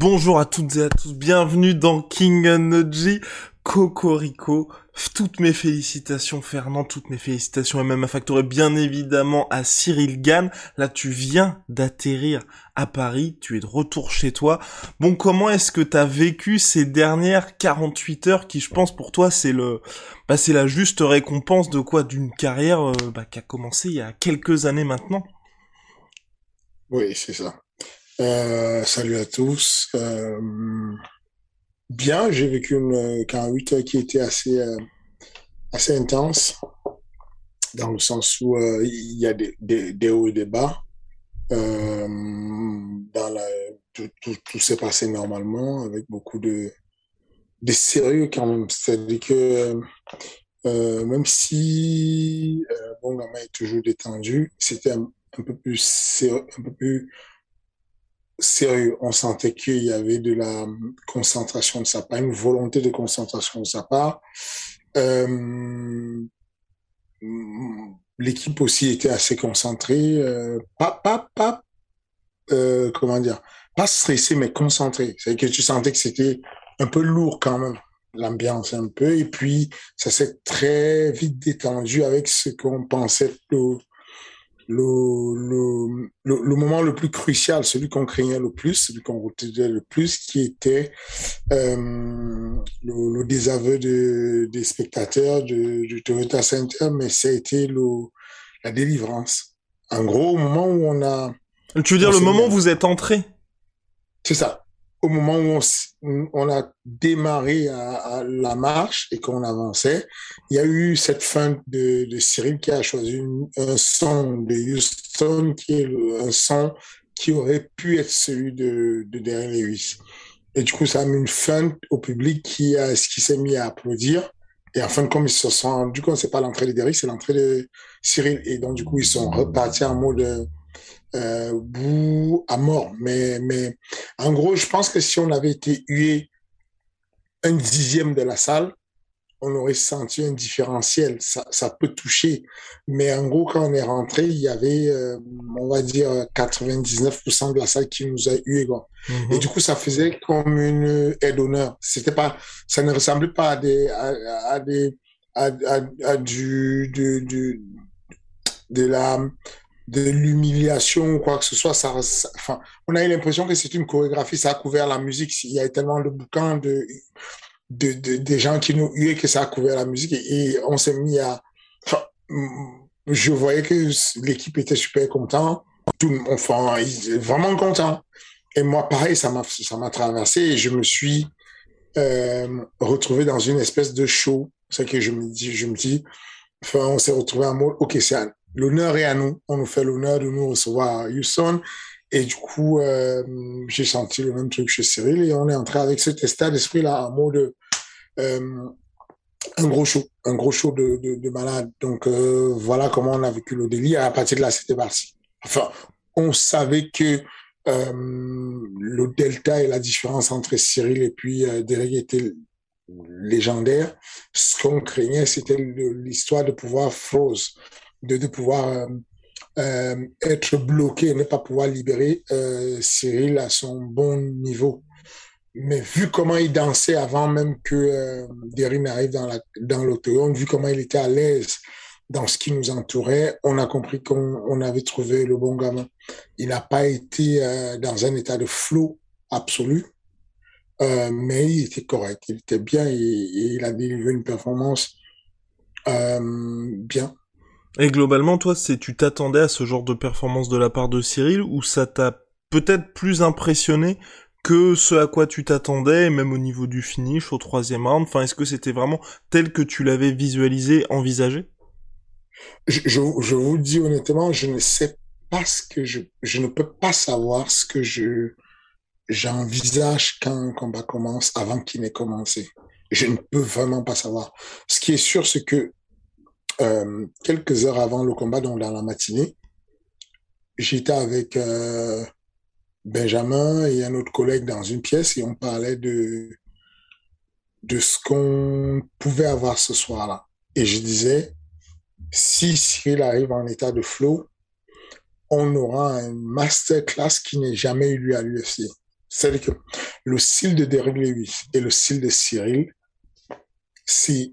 Bonjour à toutes et à tous, bienvenue dans King Energy Cocorico. Toutes mes félicitations Fernand, toutes mes félicitations et même bien évidemment à Cyril Gann. Là tu viens d'atterrir à Paris, tu es de retour chez toi. Bon, comment est-ce que t'as vécu ces dernières 48 heures qui je pense pour toi c'est le bah c'est la juste récompense de quoi? D'une carrière euh, bah, qui a commencé il y a quelques années maintenant. Oui, c'est ça. Euh, salut à tous. Euh, bien, j'ai vécu une 48 heures qui était assez, euh, assez intense, dans le sens où euh, il y a des, des, hauts et des bas. Euh, tout, s'est passé normalement, avec beaucoup de, de sérieux quand même. C'est-à-dire que même si bon, la main est toujours détendue, c'était un peu plus sérieux, un peu plus sérieux. On sentait qu'il y avait de la concentration de sa part, une volonté de concentration de sa part. Euh, L'équipe aussi était assez concentrée, euh, pas pas pas euh, comment dire, pas stressée mais concentrée. C'est que tu sentais que c'était un peu lourd quand même l'ambiance un peu et puis ça s'est très vite détendu avec ce qu'on pensait le, le, le, le, moment le plus crucial, celui qu'on craignait le plus, celui qu'on retenait le plus, qui était euh, le, désaveu de, des spectateurs de, du Toyota Center, mais ça a été le, la délivrance. En gros, au moment où on a... Tu veux dire le moment où vous êtes entré? C'est ça au moment où on, a démarré la marche et qu'on avançait, il y a eu cette fin de, Cyril qui a choisi un son de Houston qui est un son qui aurait pu être celui de, de Darren Lewis. Et du coup, ça a mis une fin au public qui, qui s'est mis à applaudir. Et en fin de compte, ils se sont rendus compte, c'est pas l'entrée de Derrick, c'est l'entrée de Cyril. Et donc, du coup, ils sont repartis en mode euh, bout à mort. Mais, mais en gros, je pense que si on avait été hué un dixième de la salle, on aurait senti un différentiel. Ça, ça peut toucher. Mais en gros, quand on est rentré, il y avait, euh, on va dire, 99% de la salle qui nous a hué. Quoi. Mm -hmm. Et du coup, ça faisait comme une aide d'honneur. C'était pas, ça ne ressemblait pas à des, à, à des, à, à, à du, du, du, de la, de l'humiliation ou quoi que ce soit. Ça, enfin, on a eu l'impression que c'est une chorégraphie, ça a couvert la musique. Il y a tellement de bouquins de, de, de, des gens qui nous huaient que ça a couvert la musique et, on s'est mis à. Enfin, je voyais que l'équipe était super content, tout, enfin, ils étaient vraiment contents. Et moi, pareil, ça m'a, ça m'a traversé et je me suis euh, retrouvé dans une espèce de show. C'est que je me dis, je me dis, enfin, on s'est retrouvé en mode, ok, c'est l'honneur est à nous. On nous fait l'honneur de nous recevoir à Houston. Et du coup, euh, j'ai senti le même truc chez Cyril et on est entré avec cet état d'esprit-là en mode euh, un gros show, un gros show de, de, de malade. Donc euh, voilà comment on a vécu le délire. À partir de là, c'était parti. Enfin, on savait que le delta et la différence entre Cyril et puis Derek était légendaire. Ce qu'on craignait, c'était l'histoire de pouvoir froze de, de pouvoir euh, euh, être bloqué, ne pas pouvoir libérer euh, Cyril à son bon niveau. Mais vu comment il dansait avant même que euh, Derry n'arrive dans la dans vu comment il était à l'aise dans ce qui nous entourait, on a compris qu'on on avait trouvé le bon gamin. Il n'a pas été dans un état de flot absolu, mais il était correct, il était bien et, il a délivré une performance bien. Et globalement, toi, tu t'attendais à ce genre de performance de la part de Cyril ou ça t'a peut-être plus impressionné que ce à quoi tu t'attendais, même au niveau du finish, au troisième round? Enfin, est-ce que c'était vraiment tel que tu l'avais visualisé, envisagé? Je, vous dis honnêtement, je ne sais pas ce que je... Je ne peux pas savoir ce que je j'envisage quand un combat commence avant qu'il n'ait commencé. Je ne peux vraiment pas savoir. Ce qui est sûr, c'est que euh, quelques heures avant le combat, donc dans la matinée, j'étais avec euh, Benjamin et un autre collègue dans une pièce et on parlait de de ce qu'on pouvait avoir ce soir-là. Et je disais, si Cyril arrive en état de flow, on aura un masterclass qui n'est jamais eu lieu à l'UFC. C'est-à-dire que le style de Derrick Lewis et le style de Cyril, c'est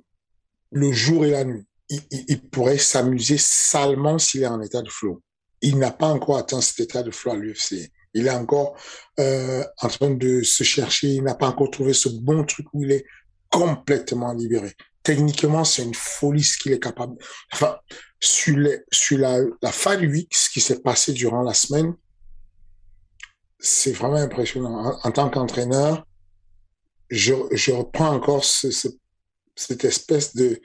le jour et la nuit. Il, pourrait s'amuser salement s'il est en état de flow. Il n'a pas encore atteint cet état de flow à l'UFC. Il est encore euh, en train de se chercher. Il n'a pas encore trouvé ce bon truc où il est complètement libéré. Techniquement, c'est une folie ce qu'il est capable. Enfin, sur, les, sur la, la fin du week, ce qui s'est passé durant la semaine, c'est vraiment impressionnant. En, tant qu'entraîneur, je, je, reprends encore ce, ce, cette espèce de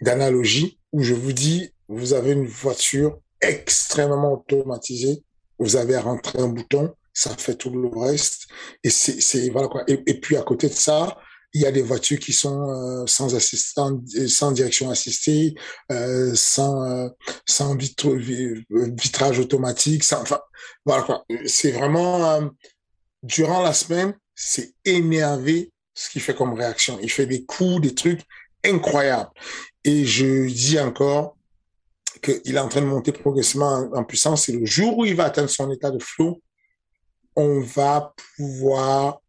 d'analogie où je vous dis, vous avez une voiture extrêmement automatisée, vous avez à rentrer un bouton, ça fait tout le reste, et c'est voilà quoi. Et, puis à côté de ça, il y a des voitures qui sont euh, sans assistant, sans direction assistée, euh, sans euh, sans vitrage automatique, sans, enfin voilà quoi. C'est vraiment euh, durant la semaine, c'est énervé ce qu'il fait comme réaction. Il fait des coups, des trucs incroyables. Et je dis encore qu'il est en train de monter progressivement en, puissance. Et le jour où il va atteindre son état de flow, on va pouvoir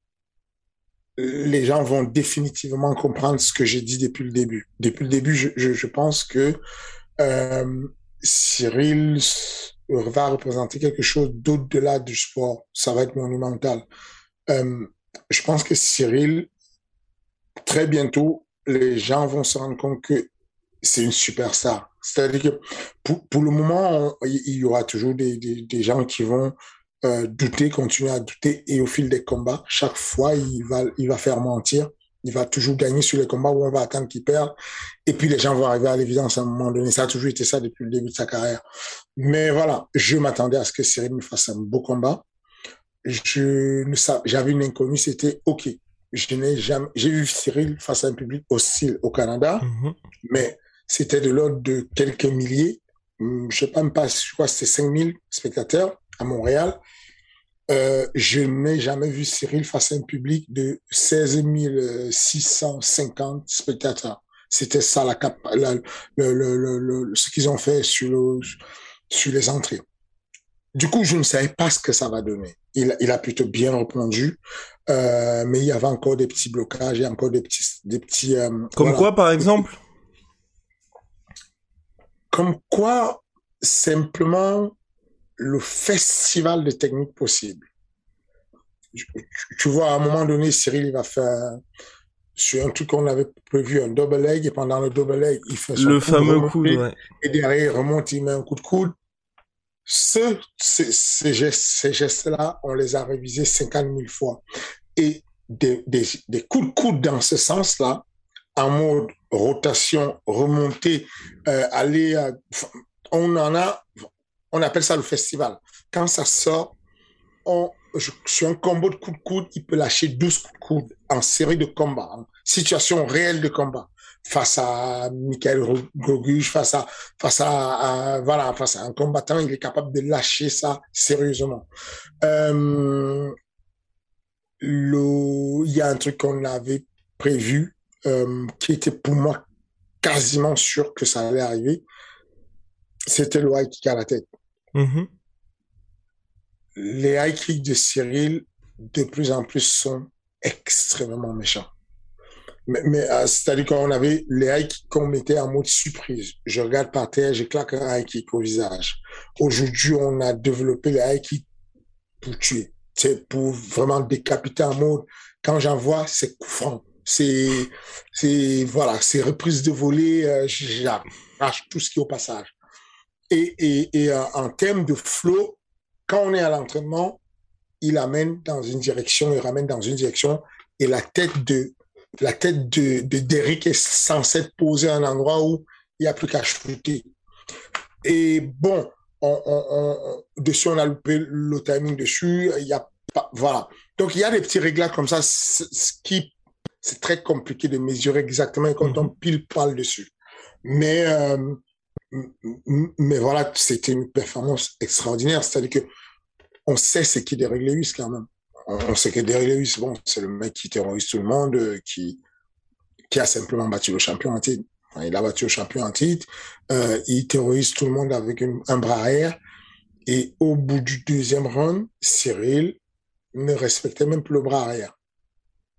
les gens vont définitivement comprendre ce que j'ai dit depuis le début. Depuis le début, je, pense que euh, Cyril va représenter quelque chose d'au-delà du sport. Ça va être monumental. Euh, je pense que Cyril, très bientôt, les gens vont se rendre compte que c'est une superstar. C'est-à-dire que pour, le moment, il y aura toujours des, gens qui vont euh, douter, continuer à douter. Et au fil des combats, chaque fois, il va, il va faire mentir. Il va toujours gagner sur les combats où on va attendre qu'il perde. Et puis les gens vont arriver à l'évidence à un moment donné. Ça a toujours été ça depuis le début de sa carrière. Mais voilà, je m'attendais à ce que Cyril me fasse un beau combat. Je savais, j'avais une inconnue, c'était OK. Je n'ai jamais, j'ai vu Cyril face à un public hostile au Canada, mm-hmm. mais c'était de l'ordre de quelques milliers. Hum, je sais pas même pas, je crois que c'était 5000 spectateurs à Montréal. Euh, je n'ai jamais vu Cyril face à un public de 16 650 spectateurs. C'était ça la, cap la le, le, le, ce qu'ils ont fait sur, sur les entrées. Du coup, je ne savais pas ce que ça va donner. Il, il a plutôt bien répondu, euh, mais il y avait encore des petits blocages, il y a encore des petits, des petits. Euh, Comme voilà. quoi, par exemple? Comme quoi, simplement, le festival de techniques possibles. Tu vois, à un moment donné, Cyril, il va faire sur un truc qu'on avait prévu, un double leg, et pendant le double leg, il fait son le fameux coup, ouais. et derrière, il remonte, il met un coup de coude. Ce, ces, ces gestes, ces gestes-là, on les a révisés 50 000 fois. Et des, coups de coude dans ce sens-là, en mode rotation, remontée, euh, aller, à, on en a, on appelle ça le festival. Quand ça sort, on, sur un combo de coups de coude, il peut lâcher 12 coups de coude en série de combats, en situation réelle de combat. Face à Michael Goguge, face à, face à, à, voilà, face à un combattant, il est capable de lâcher ça sérieusement. Euh, le, il y a un truc qu'on avait prévu, euh, qui était pour moi quasiment sûr que ça allait arriver. C'était le high kick à la tête. Mm-hmm. Les high kicks de Cyril, de plus en plus, sont extrêmement méchants. Mais, euh, c'est-à-dire qu'on avait les kicks qu'on mettait en mode surprise. Je regarde par terre, je claque un kick au visage. Aujourd'hui, on a développé les kicks pour tuer. C'est pour vraiment décapiter en mode, quand j'en vois, c'est coup franc. C'est, c'est, voilà, c'est reprise de volée, euh, j'arrache tout ce qui est au passage. Et, et, et euh, en termes de flow, quand on est à l'entraînement, il amène dans une direction, il ramène dans une direction, et la tête de, la tête de, de Derrick est censée être posée à un endroit où il n'y a plus qu'à shooter. Et bon, on, on, on, dessus, on a loupé le timing dessus. Il y a pas, voilà. Donc, il y a des petits réglages comme ça, ce qui, c'est très compliqué de mesurer exactement quand on pile poil dessus. Mais, euh, mais voilà, c'était une performance extraordinaire. C'est-à-dire que on sait ce qui Lewis quand même. On sait que Derrick Lewis, bon, c'est le mec qui terrorise tout le monde, euh, qui, qui a simplement battu le champion en titre. Il a battu le champion en titre. Euh, il terrorise tout le monde avec une, un bras arrière. Et au bout du deuxième round, Cyril ne respectait même plus le bras arrière.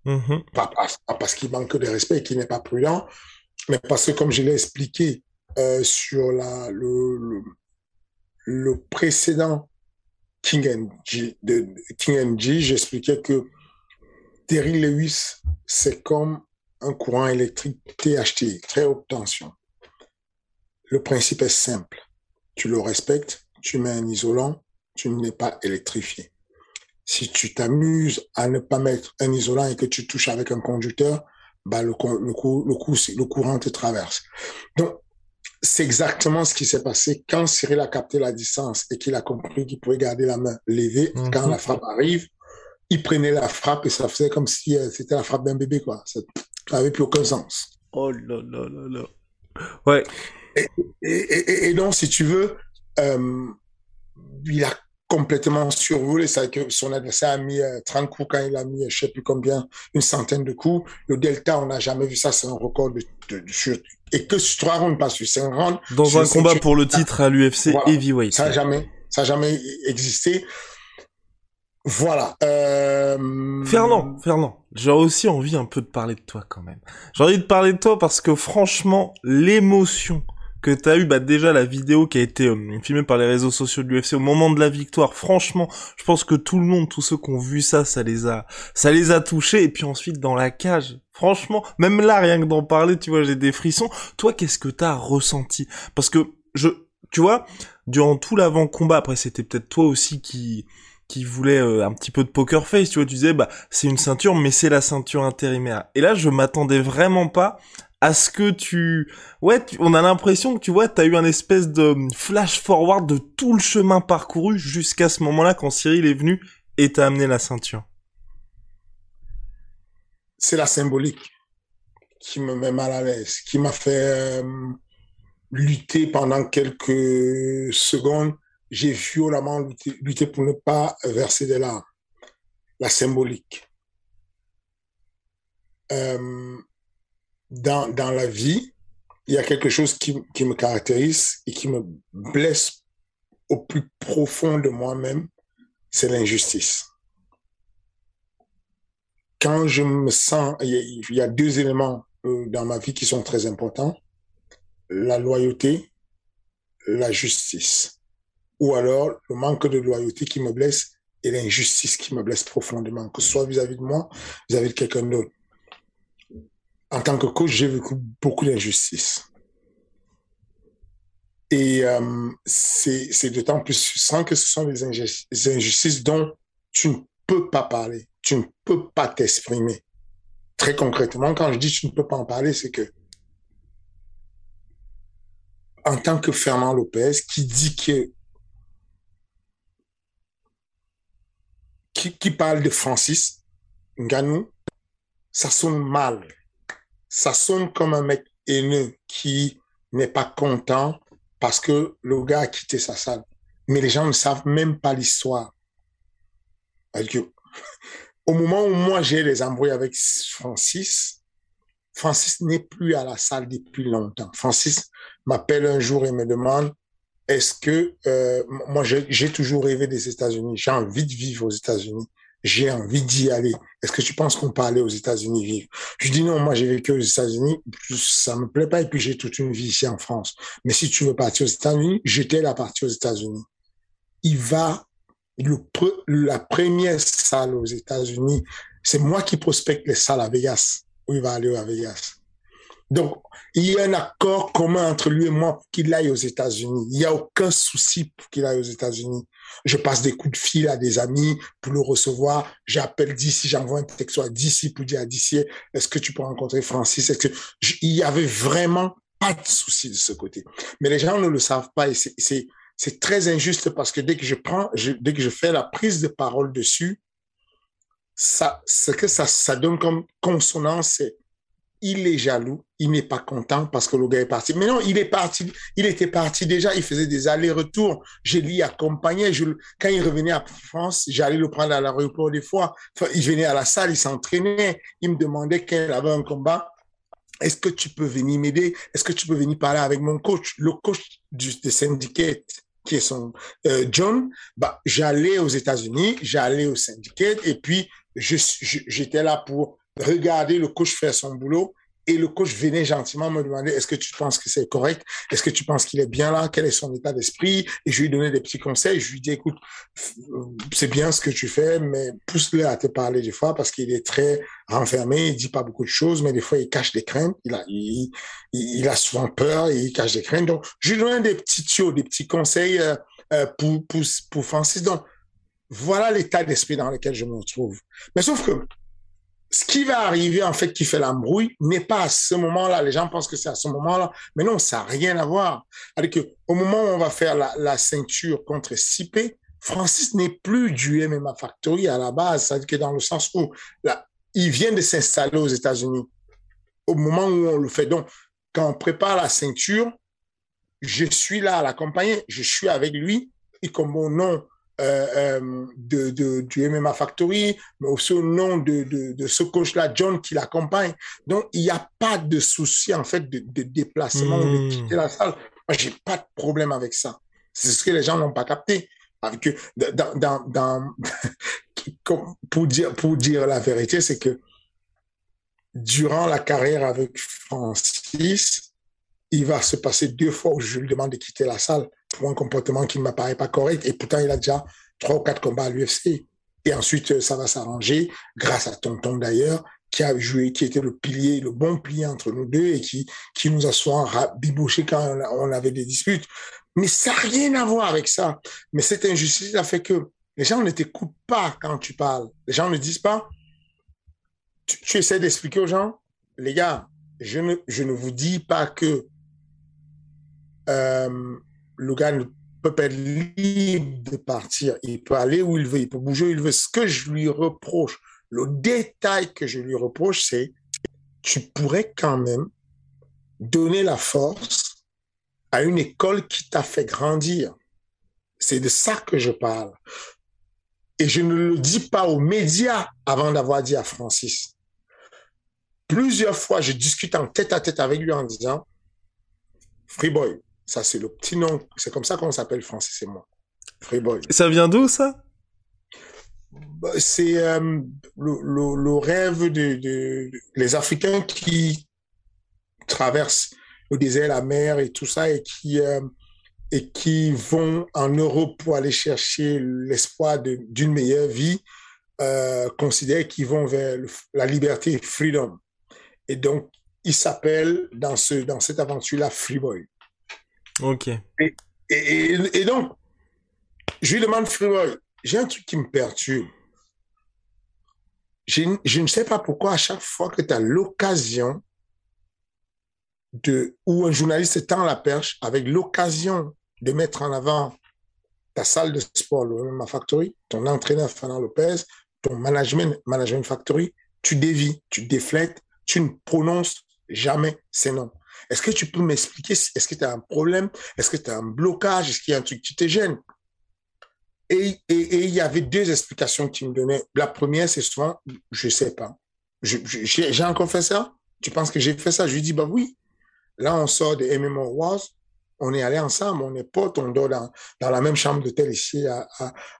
Mm-hmm. Pas, pas, parce qu'il manque de respect et qu'il n'est pas prudent, mais parce que, comme je l'ai expliqué euh, sur la, le, le, le précédent King and G, de King j'expliquais que Terry Lewis, c'est comme un courant électrique THT, très haute tension. Le principe est simple. Tu le respectes, tu mets un isolant, tu n'es pas électrifié. Si tu t'amuses à ne pas mettre un isolant et que tu touches avec un conducteur, bah le, le, le courant te traverse. Donc, c'est exactement ce qui s'est passé quand Cyril a capté la distance et qu'il a compris qu'il pouvait garder la main levée. Mm -hmm. Quand la frappe arrive, il prenait la frappe et ça faisait comme si euh, c'était la frappe d'un bébé, quoi. Ça n'avait plus aucun sens. Oh là là là là. Ouais. Et, et, et, et donc, si tu veux, euh, il a complètement survolé. C'est que son adversaire a mis euh, 30 coups quand il a mis, je sais plus combien, une centaine de coups. Le delta, on n'a jamais vu ça. C'est un record de, de, de sur, et que sur trois rounds, pas sur cinq rounds. Dans un combat pour le titre à l'UFC voilà. Heavyweight. Ça n'a jamais, ça a jamais existé. Voilà. Euh... Fernand, Fernand, j'ai aussi envie un peu de parler de toi quand même. J'ai envie de parler de toi parce que franchement, l'émotion que t'as eu, bah déjà la vidéo qui a été euh, filmée par les réseaux sociaux de l'UFC au moment de la victoire, franchement, je pense que tout le monde, tous ceux qui ont vu ça, ça les a, ça les a touchés. Et puis ensuite dans la cage, franchement, même là, rien que d'en parler, tu vois, j'ai des frissons. Toi, qu'est-ce que t'as ressenti? Parce que je, tu vois, durant tout l'avant-combat, après c'était peut-être toi aussi qui qui voulait euh, un petit peu de poker face, tu vois, tu disais bah c'est une ceinture mais c'est la ceinture intérimaire. Et là je m'attendais vraiment pas à ce que tu ouais, on a l'impression que tu vois, tu as eu un espèce de flash forward de tout le chemin parcouru jusqu'à ce moment-là quand Cyril est venu et t'a amené la ceinture. C'est la symbolique qui me met mal à l'aise, qui m'a fait euh, lutter pendant quelques secondes j'ai violemment lutté, pour ne pas verser des larmes. La symbolique. Euh, dans, dans la vie, il y a quelque chose qui, qui me caractérise et qui me blesse au plus profond de moi-même, c'est l'injustice. Quand je me sens, il y y a deux éléments euh, dans ma vie qui sont très importants, la loyauté, la justice ou alors le manque de loyauté qui me blesse et l'injustice qui me blesse profondément, que ce soit vis-à-vis de moi, vis-à-vis de quelqu'un d'autre. En tant que coach, j'ai vécu beaucoup d'injustice. Et euh, c'est d'autant plus frustrant que ce sont des injustices dont tu ne peux pas parler, tu ne peux pas t'exprimer. Très concrètement, quand je dis tu ne peux pas en parler, c'est que en tant que Fernand Lopez, qui dit que qui, qui parle de Francis Ngannou, ça sonne mal. Ça sonne comme un mec haineux qui n'est pas content parce que le gars a quitté sa salle. Mais les gens ne savent même pas l'histoire. Au moment où moi j'ai les embrouilles avec Francis, Francis n'est plus à la salle depuis longtemps. Francis m'appelle un jour et me demande est-ce que euh, moi j'ai toujours rêvé des États-Unis, j'ai envie de vivre aux États-Unis, j'ai envie d'y aller. Est-ce que tu penses qu'on peut aller aux États-Unis vivre? Je dis non, moi j'ai vécu aux États-Unis, ça me plaît pas et puis j'ai toute une vie ici en France. Mais si tu veux partir aux États-Unis, j'étais la partie aux États-Unis. Il va la première salle aux États-Unis, c'est moi qui prospecte les salles à Vegas. où il va aller à Vegas. Donc, il y a un accord commun entre lui et moi pour qu'il aille aux États-Unis. Il n'y a aucun souci pour qu'il aille aux États-Unis. Je passe des coups de fil à des amis pour le recevoir. J'appelle d'ici, j'envoie un texte à d'ici pour dire à d'ici, est-ce que tu peux rencontrer Francis? Est-ce que il y avait vraiment pas de souci de ce côté. Mais les gens ne le savent pas et c'est, c'est très injuste parce que dès que je prends, dès que je fais la prise de parole dessus, ça, ce que ça, ça donne comme consonance, il est jaloux, il n'est pas content parce que le gars est parti. Mais non, il est parti, il était parti déjà, il faisait des allers-retours. Je l'y accompagnais. Quand il revenait à France, j'allais le prendre à l'aéroport des fois. Il venait à la salle, il s'entraînait. Il me demandait il avait un combat, est-ce que tu peux venir m'aider? Est-ce que tu peux venir parler avec mon coach? Le coach du, de syndicate, qui est son euh, John, bah, j'allais aux États-Unis, j'allais au syndicate et puis j'étais là pour regarder le coach faire son boulot et le coach venait gentiment me demander est-ce que tu penses que c'est correct? Est-ce que tu penses qu'il est bien là? Quel est son état d'esprit? Et je lui donnais des petits conseils. Je lui dis écoute, c'est bien ce que tu fais, mais pousse-le à te parler des fois parce qu'il est très renfermé. Il dit pas beaucoup de choses, mais des fois il cache des craintes. Il a, il, il a souvent peur et il cache des craintes. Donc je lui donne des petits tuyaux, des petits conseils euh, euh, pour, pour pour Francis. Donc voilà l'état d'esprit dans lequel je me retrouve. Mais sauf que ce qui va arriver, en fait, qui fait l'embrouille, n'est pas à ce moment-là. Les gens pensent que c'est à ce moment-là. Mais non, ça n'a rien à voir. C'est-à-dire que, au moment où on va faire la, ceinture contre Sipé, Francis n'est plus du MMA Factory à la base. C'est-à-dire que dans le sens où, il vient de s'installer aux États-Unis. Au moment où on le fait. Donc, quand on prépare la ceinture, je suis là à l'accompagner. Je suis avec lui. Et comme mon nom de, de, du MMA Factory, mais aussi au nom de, de, de ce coach-là, John, qui l'accompagne. Donc, il n'y a pas de souci, en fait, de, de déplacement ou de Hmm. quitter la salle. Moi, j'ai pas de problème avec ça. C'est ce que les gens n'ont pas capté. Avec dans, dans, dans, comme- pour dire, pour dire la vérité, c'est que durant la carrière avec Francis, il va se passer deux fois où je lui demande de quitter la salle pour un comportement qui ne m'apparaît pas correct. Et pourtant, il a déjà trois ou quatre combats à l'UFC. Et ensuite, euh, ça va s'arranger grâce à Tonton d'ailleurs, qui a joué, qui était le pilier, le bon pilier entre nous deux et qui, qui nous a souvent bibouché quand on avait des disputes. Mais ça n'a rien à voir avec ça. Mais cette injustice a fait que les gens ne t'écoutent pas quand tu parles. Les gens ne disent pas, tu, tu essaies d'expliquer aux gens, les gars, je ne, je ne vous dis pas que euh, ne peut être libre de partir. Il peut aller où il veut, il peut bouger où il veut. Ce que je lui reproche, le détail que je lui reproche, c'est tu pourrais quand même donner la force à une école qui t'a fait grandir. C'est de ça que je parle. Et je ne le dis pas aux médias avant d'avoir dit à Francis. Plusieurs fois, je discute en tête à tête avec lui en disant, Freeboy, ça c'est le petit nom, c'est comme ça qu'on s'appelle Francis et moi. Freeboy. Ça vient d'où, ça? Bah, C'est euh, le, le, le rêve de, de, les Africains qui traversent le désert, la mer et tout ça et qui euh, et qui vont en Europe pour aller chercher l'espoir d'une meilleure vie, euh, considèrent qu'ils vont vers le- la liberté, freedom. Et donc, il s'appelle dans ce dans cette aventure-là Freeboy. Ok. Et, donc, je lui demande, Freeboy, j'ai un truc qui me perturbe. Je, ne sais pas pourquoi à chaque fois que tu as l'occasion de, ou un journaliste tend la perche avec l'occasion de mettre en avant ta salle de sport, le Factory, ton entraîneur Fernand Lopez, ton management, Management Factory, tu dévis, tu déflectes, tu ne prononces jamais ces noms. Est-ce que tu peux m'expliquer, est-ce que tu as un problème, est-ce que tu as un blocage, est-ce qu'il y a un truc qui te gêne et, et, il y avait deux explications qu'il me donnait. La première, c'est souvent, je sais pas. J'ai encore fait ça? Tu penses que j'ai fait ça? Je lui dis, bah oui. Là, on sort de MMO Wars, on est allés ensemble, on est potes, on dort dans, la même chambre d'hôtel ici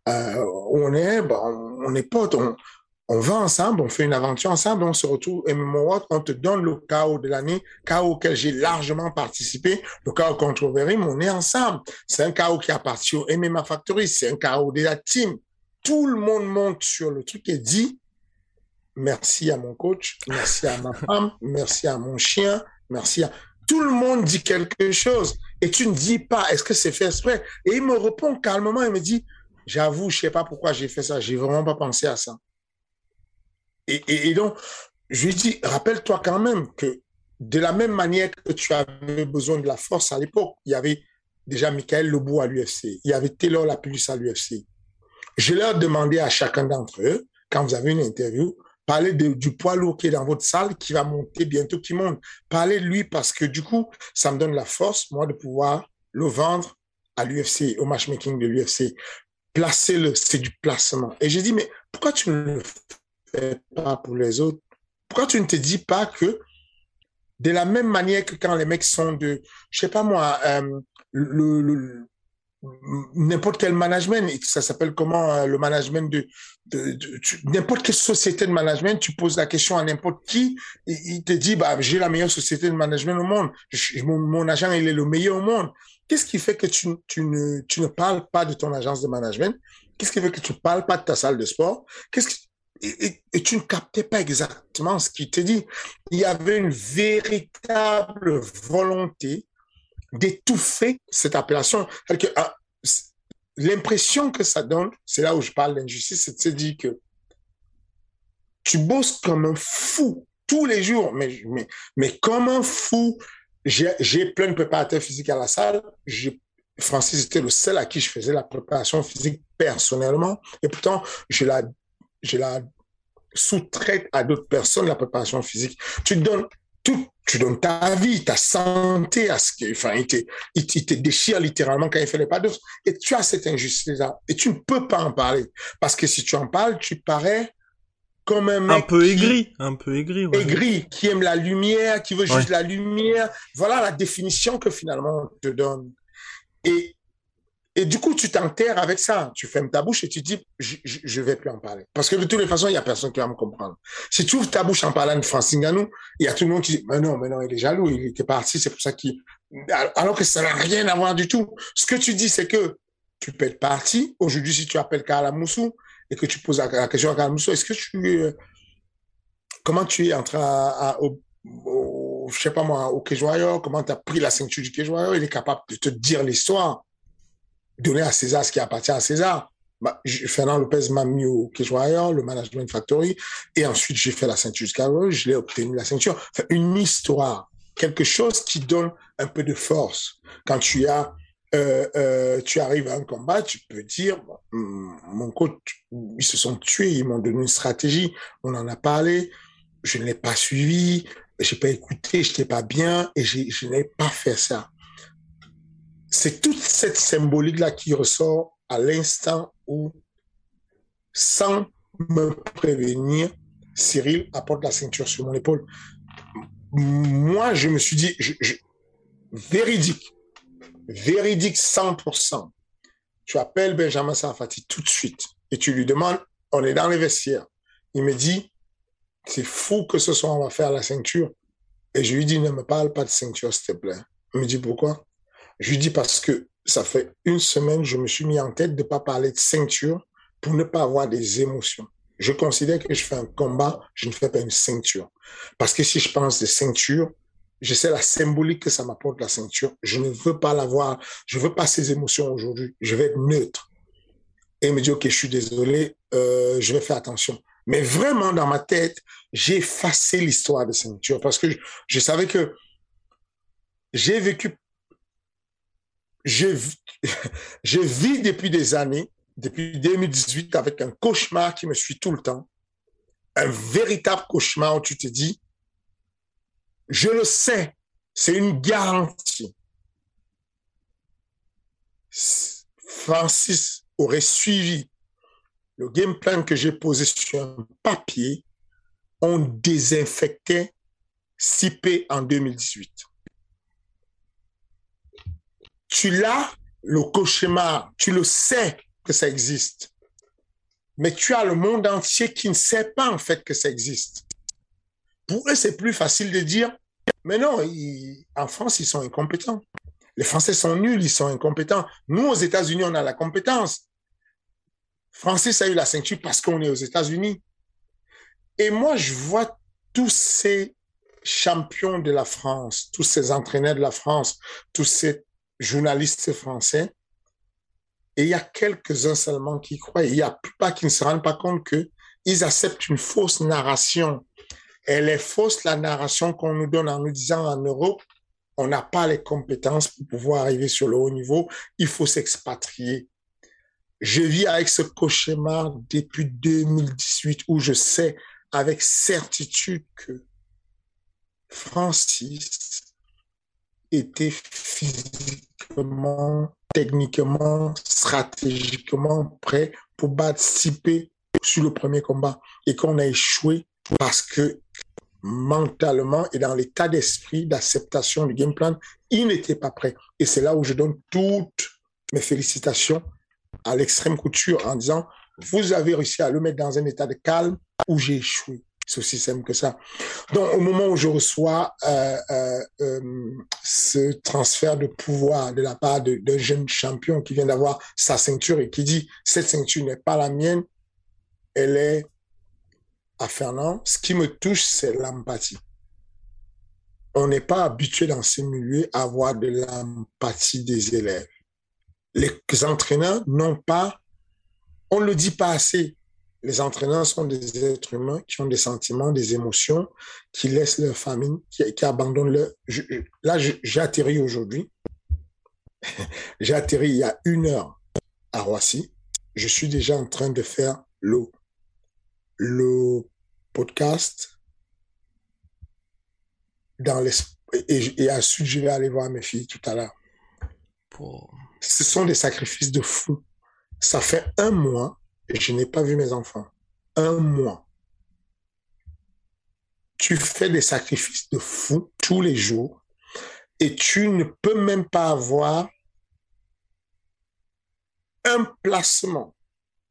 où on est, bah, on, on est potes, on, on va ensemble, on fait une aventure ensemble, on se retrouve Wars, on te donne le chaos de l'année, chaos auquel j'ai largement participé, le chaos contre Overeem, on est ensemble. C'est un chaos qui appartient au MMA Factory, c'est un chaos de la team. Tout le monde monte sur le truc et dit, merci à mon coach, merci à ma femme, merci à mon chien, merci à... Tout le monde dit quelque chose et tu ne dis pas, est-ce que c'est fait exprès? Et il me répond calmement, il me dit, j'avoue, je sais pas pourquoi j'ai fait ça, j'ai vraiment pas pensé à ça. Et, donc, je lui dis, rappelle-toi quand même que de la même manière que tu avais besoin de la force à l'époque, il y avait déjà Michael Lebout à l'UFC, il y avait Taylor Lapillus à l'UFC. Je leur demandais à chacun d'entre eux, quand vous avez une interview, parlez du poids lourd qui est dans votre salle, qui va monter bientôt, qui monte. Parlez de lui parce que du coup, ça me donne la force, moi, de pouvoir le vendre à l'UFC, au matchmaking de l'UFC. Placez-le, c'est du placement. Et j'ai dit, mais pourquoi tu ne le pas pour les autres? Pourquoi tu ne te dis pas que de la même manière que quand les mecs sont de, je sais pas moi, euh, n'importe quel management, ça s'appelle comment euh, le management de, n'importe quelle société de management, tu poses la question à n'importe qui, il, il te dit bah j'ai la meilleure société de management au monde, mon, agent il est le meilleur au monde. Qu'est-ce qui fait que tu, ne, parles pas de ton agence de management? Qu'est-ce qui fait que tu ne parles pas de ta salle de sport? Et, tu ne captais pas exactement ce qu'il te dit. Il y avait une véritable volonté d'étouffer cette appellation. Ah, l'impression que ça donne, c'est là où je parle d'injustice, c'est de se dire que tu bosses comme un fou tous les jours, mais, mais, mais comme un fou. J'ai plein de préparateurs physiques à la salle. Francis était le seul à qui je faisais la préparation physique personnellement. Et pourtant, je la, je la sous-traite à d'autres personnes la préparation physique. Tu donnes tout, tu donnes ta vie, ta santé à ce enfin, il te, il, te déchire littéralement quand il fait les pas d'os. Et tu as cette injustice-là. Et tu ne peux pas en parler. Parce que si tu en parles, tu parais comme un mec. Un peu aigri, un peu aigri. Ouais. Aigri, qui aime la lumière, qui veut juste ouais. la lumière. Voilà la définition que finalement on te donne. Et, et du coup, tu t'enterres avec ça. Tu fermes ta bouche et tu dis, je, je, je vais plus en parler. Parce que de toutes les façons, il y a personne qui va me comprendre. Si tu ouvres ta bouche en parlant de Francine Ganou, il y a tout le monde qui dit, mais non, mais non, il est jaloux, il était parti, c'est pour ça qu'il, alors que ça n'a rien à voir du tout. Ce que tu dis, c'est que tu peux être parti. Aujourd'hui, si tu appelles Carla Moussou et que tu poses la question à Carla Moussou, est-ce que tu, euh, comment tu es en train à, à, au, je sais pas moi, au Kejoyo, comment tu as pris la ceinture du Kejoyo, il est capable de te dire l'histoire donner à César ce qui appartient à César. Bah, Fernand Lopez m'a mis au Kejoyer, le Management Factory, et ensuite j'ai fait la ceinture Scaro, je l'ai obtenu la ceinture. Enfin, une histoire, quelque chose qui donne un peu de force. Quand tu as, euh, euh, tu arrives à un combat, tu peux dire, mon coach, ils se sont tués, ils m'ont donné une stratégie, on en a parlé, je ne l'ai pas suivi, j'ai pas écouté, je n'étais pas bien, et je n'ai pas fait ça c'est toute cette symbolique-là qui ressort à l'instant où, sans me prévenir, Cyril apporte la ceinture sur mon épaule. Moi, je me suis dit, véridique, véridique 100%. Tu appelles Benjamin Safati tout de suite et tu lui demandes, on est dans les vestiaires. Il me dit, c'est fou que ce soir on va faire la ceinture. Et je lui dis, ne me parle pas de ceinture, s'il te plaît. Il me dit, pourquoi? Je dis parce que ça fait une semaine, je me suis mis en tête de ne pas parler de ceinture pour ne pas avoir des émotions. Je considère que je fais un combat, je ne fais pas une ceinture. Parce que si je pense de ceinture, je sais la symbolique que ça m'apporte la ceinture. Je ne veux pas l'avoir. Je veux pas ces émotions aujourd'hui. Je vais être neutre. Et me dit, OK, je suis désolé, euh, je vais faire attention. Mais vraiment, dans ma tête, j'ai effacé l'histoire de ceinture parce que je savais que j'ai vécu je, vis depuis des années, depuis 2018, avec un cauchemar qui me suit tout le temps. Un véritable cauchemar où tu te dis, je le sais, c'est une garantie. Francis aurait suivi le game plan que j'ai posé sur un papier. On désinfectait CP en 2018 tu l'as, le cauchemar, tu le sais que ça existe. Mais tu as le monde entier qui ne sait pas en fait que ça existe. Pour eux, c'est plus facile de dire, mais non, en France, ils sont incompétents. Les Français sont nuls, ils sont incompétents. Nous, aux États-Unis, on a la compétence. Francis a eu la ceinture parce qu'on est aux États-Unis. Et moi, je vois tous ces champions de la France, tous ces entraîneurs de la France, tous ces journalistes français, et il y a quelques-uns seulement qui croient, il y a pas qui ne se rendent pas compte que ils acceptent une fausse narration. Elle est fausse, la narration qu'on nous donne en nous disant en Europe, on n'a pas les compétences pour pouvoir arriver sur le haut niveau, il faut s'expatrier. Je vis avec ce cauchemar depuis 2018 où je sais avec certitude que Francis était physiquement, techniquement, stratégiquement prêt pour participer sur le premier combat et qu'on a échoué parce que mentalement et dans l'état d'esprit d'acceptation du game plan, il n'était pas prêt. Et c'est là où je donne toutes mes félicitations à l'extrême couture en disant, vous avez réussi à le mettre dans un état de calme où j'ai échoué. C'est aussi simple que ça. Donc, au moment où je reçois euh, euh, euh, ce transfert de pouvoir de la part d'un jeune champion qui vient d'avoir sa ceinture et qui dit, cette ceinture n'est pas la mienne, elle est à Fernand. Ce qui me touche, c'est l'empathie. On n'est pas habitué dans ces milieux à avoir de l'empathie des élèves. Les entraîneurs n'ont pas, on ne le dit pas assez, les entraîneurs sont des êtres humains qui ont des sentiments, des émotions, qui laissent leur famille, qui, abandonnent leur... là, j'ai atterri aujourd'hui. j'ai atterri il y a une heure à Roissy. Je suis déjà en train de faire le, le podcast dans les, et, et ensuite je vais aller voir mes filles tout à l'heure. Ce sont des sacrifices de fou. Ça fait un mois je n'ai pas vu mes enfants. Un mois. Tu fais des sacrifices de fou tous les jours et tu ne peux même pas avoir un placement.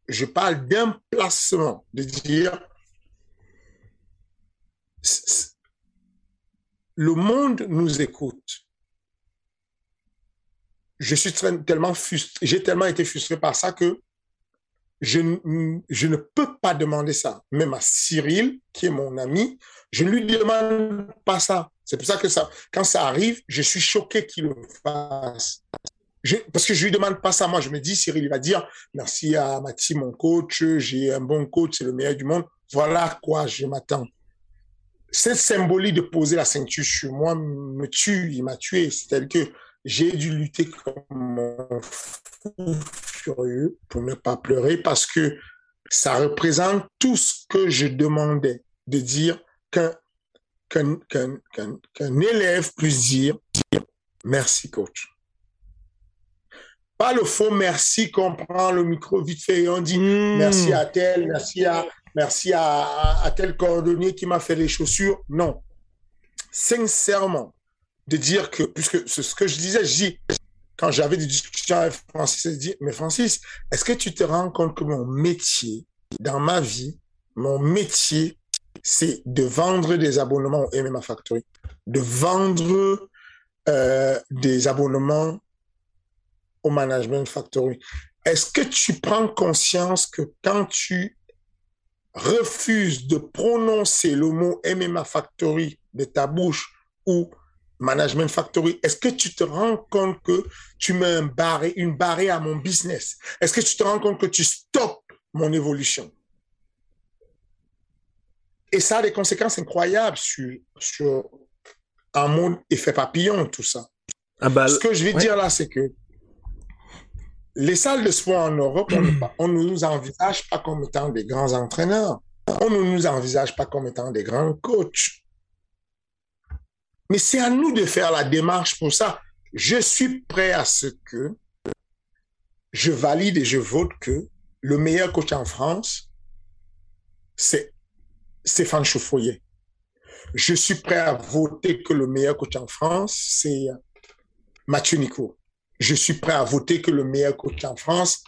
Je parle d'un placement, de dire le monde nous écoute. Je suis tellement frustré, j'ai tellement été frustré par ça que je, ne peux pas demander ça. Même à Cyril, qui est mon ami, je ne lui demande pas ça. C'est pour ça que ça, quand ça arrive, je suis choqué qu'il le fasse. parce que je lui demande pas ça. Moi, je me dis, Cyril, il va dire, merci à Mathis, mon coach, j'ai un bon coach, c'est le meilleur du monde. Voilà quoi je m'attends. Cette symbolique de poser la ceinture sur moi me tue, il m'a tué. C'est-à-dire que j'ai dû lutter comme un fou furieux pour ne pas pleurer parce que ça représente tout ce que je demandais de dire qu'un élève puisse dire merci coach. Pas le faux merci qu'on prend le micro vite fait et on dit hmm. merci à tel, merci à, merci à, à tel coordonnier qui m'a fait les chaussures. Non. Sincèrement, de dire que, puisque ce que je disais, dis, quand j'avais des discussions avec Francis, je dis, mais Francis, est-ce que tu te rends compte que mon métier, dans ma vie, mon métier, c'est de vendre des abonnements au MMA Factory, de vendre euh, des abonnements au Management Factory. Est-ce que tu prends conscience que quand tu refuses de prononcer le mot MMA Factory de ta bouche ou Management Factory, est-ce que tu te rends compte que tu mets un barré, une barrée à mon business? Est-ce que tu te rends compte que tu stoppes mon évolution? Et ça a des conséquences incroyables sur, sur un monde effet papillon, tout ça. Ah bah, Ce que je vais dire là, c'est que les salles de sport en Europe, on, ne nous envisage pas comme étant des grands entraîneurs. On ne nous envisage pas comme étant des grands coachs. Mais c'est à nous de faire la démarche pour ça. Je suis prêt à ce que je valide et je vote que le meilleur coach en France, c'est Stéphane Chauffoyer. Je suis prêt à voter que le meilleur coach en France, c'est Mathieu Nico. Je suis prêt à voter que le meilleur coach en France,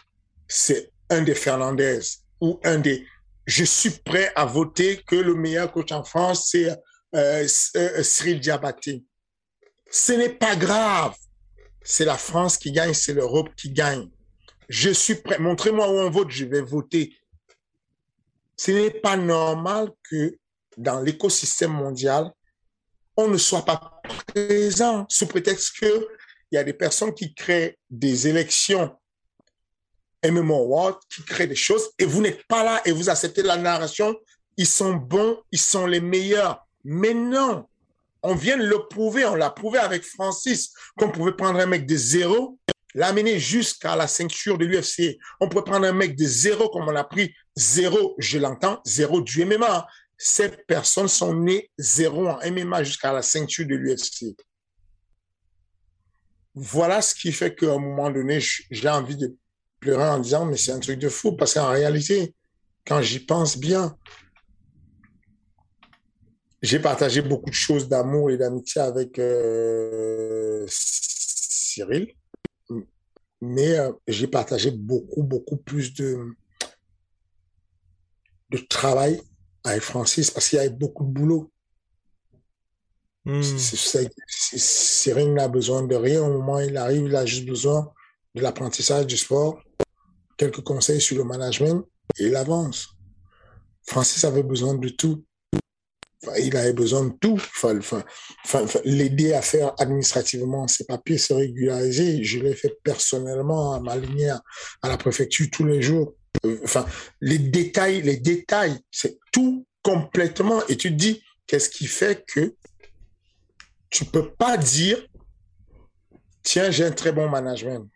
c'est un des Fernandez ou un des. Je suis prêt à voter que le meilleur coach en France, c'est euh, euh, Cyril Diabaté. Ce n'est pas grave. C'est la France qui gagne, c'est l'Europe qui gagne. Je suis prêt. Montrez-moi où on vote, je vais voter. ce n'est pas normal que dans l'écosystème mondial, on ne soit pas présent sous prétexte qu'il y a des personnes qui créent des élections MMO World, qui créent des choses, et vous n'êtes pas là et vous acceptez la narration, ils sont bons, ils sont les meilleurs. Mais non, on vient de le prouver, on l'a prouvé avec Francis, qu'on pouvait prendre un mec de zéro, l'amener jusqu'à la ceinture de l'UFC. On pouvait prendre un mec de zéro, comme on a pris zéro, je l'entends, zéro du MMA. Ces personnes sont nées zéro en MMA jusqu'à la ceinture de l'UFC. Voilà ce qui fait qu'à un moment donné, j'ai envie de pleurer en disant, mais c'est un truc de fou, parce qu'en réalité, quand j'y pense bien, j'ai partagé beaucoup de choses d'amour et d'amitié avec euh, Cyril, mais euh, j'ai partagé beaucoup, beaucoup plus de, de travail avec Francis parce qu'il y avait beaucoup de boulot. Hmm. Cyril n'a besoin de rien. Au moment où il arrive, il a juste besoin de l'apprentissage du sport, quelques conseils sur le management et il avance. Francis avait besoin de tout il avait besoin de tout. L'aider à faire administrativement ses papiers, se régulariser. Je l'ai fait personnellement à ma ligne à la préfecture tous les jours. Euh, enfin, les détails, les détails, c'est tout complètement. Et tu te dis, qu'est-ce qui fait que tu peux pas dire, tiens, j'ai un très bon management.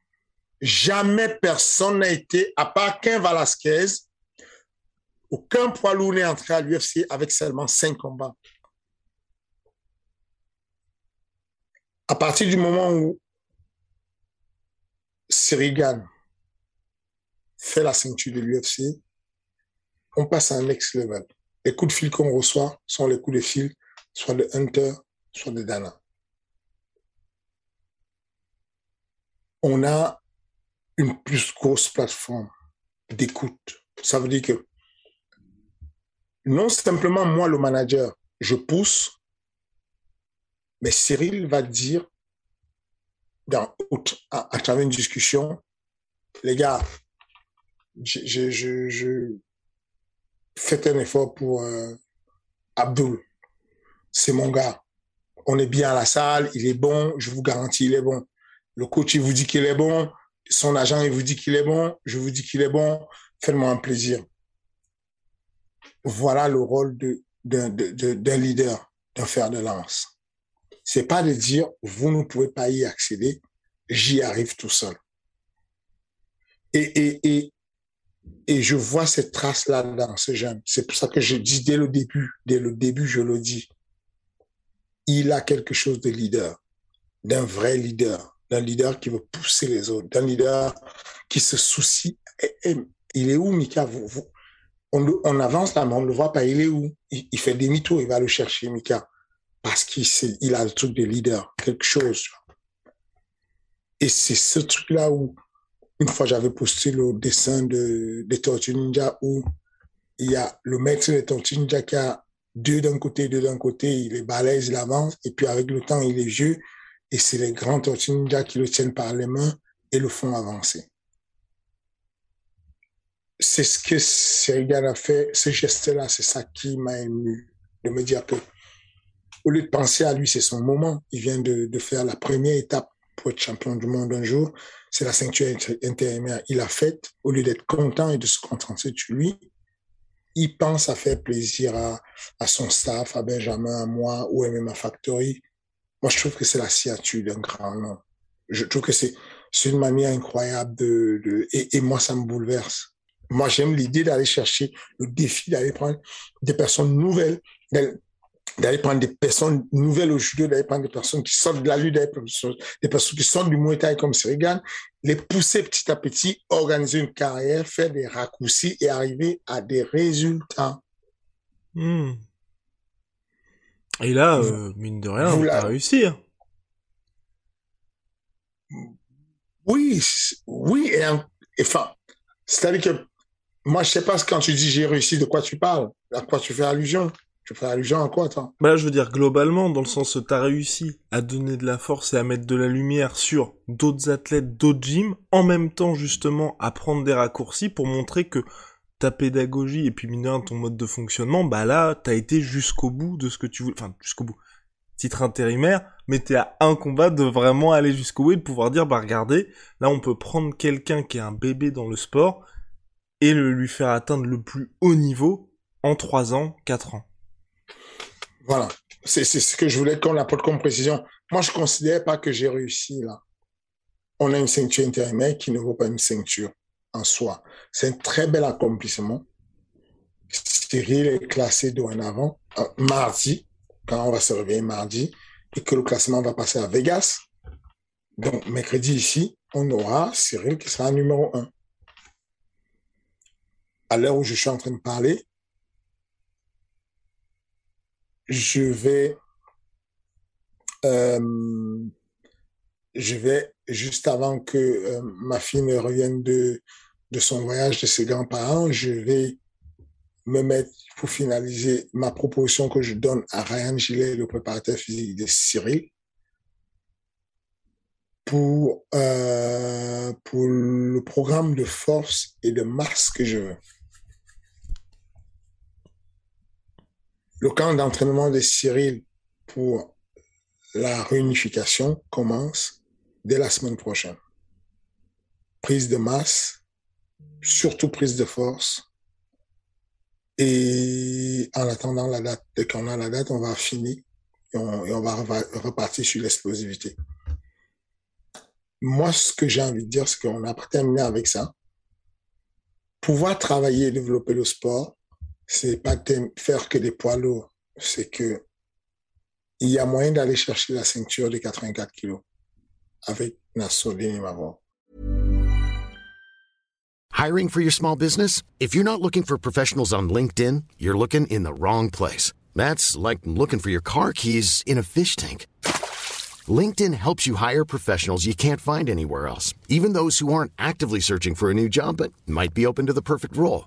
Jamais personne n'a été, à part qu'un Valasquez, aucun poids lourd n'est entré à l'UFC avec seulement cinq combats. À partir du moment où Sirigan fait la ceinture de l'UFC, on passe à un next level. Les coups de fil qu'on reçoit sont les coups de fil soit de Hunter, soit de Dana. On a une plus grosse plateforme d'écoute. Ça veut dire que non simplement moi, le manager, je pousse, mais Cyril va dire, dans, à, travers une discussion, les gars, je, je, je, faites un effort pour euh, Abdul. C'est mon gars. On est bien à la salle, il est bon, je vous garantis, il est bon. Le coach, il vous dit qu'il est bon, son agent, il vous dit qu'il est bon, je vous dis qu'il est bon, faites-moi un plaisir. Voilà le rôle d'un de, leader, d'un fer de lance. C'est pas de dire, vous ne pouvez pas y accéder, j'y arrive tout seul. Et, et, et, et je vois cette trace-là dans ce jeune. C'est pour ça que je dis dès le début, dès le début, je le dis. Il a quelque chose de leader, d'un vrai leader, d'un leader qui veut pousser les autres, d'un leader qui se soucie. il est où, Mika? Vous, on, avance là, mais on ne le voit pas. Il est où? Il, fait demi-tour, il va le chercher, Mika. Parce qu'il il a le truc de leader, quelque chose. Et c'est ce truc-là où, une fois, j'avais posté le dessin de, des Tortues Ninja où il y a le maître des Tortues Ninja qui a deux d'un côté, deux d'un côté, il est balèze, il avance, et puis avec le temps, il est vieux, et c'est les grands Tortues Ninja qui le tiennent par les mains et le font avancer c'est ce que Serigan a fait, ce geste-là, c'est ça qui m'a ému, de me dire que, au lieu de penser à lui, c'est son moment. Il vient de, de, faire la première étape pour être champion du monde un jour. C'est la ceinture intérimaire. Il a fait, au lieu d'être content et de se concentrer sur lui, il pense à faire plaisir à, à son staff, à Benjamin, à moi, ou même à Factory. Moi, je trouve que c'est la signature d'un grand nom. Je trouve que c'est, une manière incroyable de, et moi, ça me bouleverse moi, j'aime l'idée d'aller chercher le défi, d'aller prendre des personnes nouvelles, d'aller prendre des personnes nouvelles au judo, d'aller prendre des personnes qui sortent de la lutte, des personnes qui sortent du Muay Thai comme Serigan, les pousser petit à petit, organiser une carrière, faire des raccourcis et arriver à des résultats. Hmm. Et là, euh, mine de rien, on va réussir. Oui, oui, et, enfin, c'est-à-dire que moi, je sais pas quand tu dis j'ai réussi, de quoi tu parles, à quoi tu fais allusion. Tu fais allusion à quoi, toi? Bah, je veux dire globalement, dans le sens t'as réussi à donner de la force et à mettre de la lumière sur d'autres athlètes, d'autres gyms, en même temps justement à prendre des raccourcis pour montrer que ta pédagogie et puis mine ton mode de fonctionnement, bah là, t'as été jusqu'au bout de ce que tu voulais, enfin jusqu'au bout, titre intérimaire, mais t'es à un combat de vraiment aller jusqu'au bout et de pouvoir dire, bah regardez, là on peut prendre quelqu'un qui est un bébé dans le sport et le lui faire atteindre le plus haut niveau en 3 ans, 4 ans. Voilà, c'est ce que je voulais qu'on apporte comme précision. Moi, je considère pas que j'ai réussi là. On a une ceinture intérimaire qui ne vaut pas une ceinture en soi. C'est un très bel accomplissement. Cyril est classé dorénavant euh, mardi, quand on va se réveiller mardi, et que le classement va passer à Vegas. Donc, mercredi ici, on aura Cyril qui sera numéro un. À l'heure où je suis en train de parler, je vais, euh, je vais, juste avant que euh, ma fille ne revienne de, de son voyage de ses grands-parents, je vais me mettre pour finaliser ma proposition que je donne à Ryan Gillet, le préparateur physique de Cyril, pour, euh, pour le programme de force et de masse que je veux. Le camp d'entraînement de Cyril pour la réunification commence dès la semaine prochaine. Prise de masse, surtout prise de force, et en attendant la date, dès qu'on a la date, on va finir et on, va repartir sur l'explosivité. Moi, ce que j'ai envie de dire, c'est qu'on pas terminé avec ça. Pouvoir travailler et développer le sport, c'est pas faire que des poids lourds. C'est que il y a moyen d'aller chercher la ceinture de 84 kilos avec. Hiring for your small business? If you're not looking for professionals on LinkedIn, you're looking in the wrong place. That's like looking for your car keys in a fish tank. LinkedIn helps you hire professionals you can't find anywhere else, even those who aren't actively searching for a new job but might be open to the perfect role.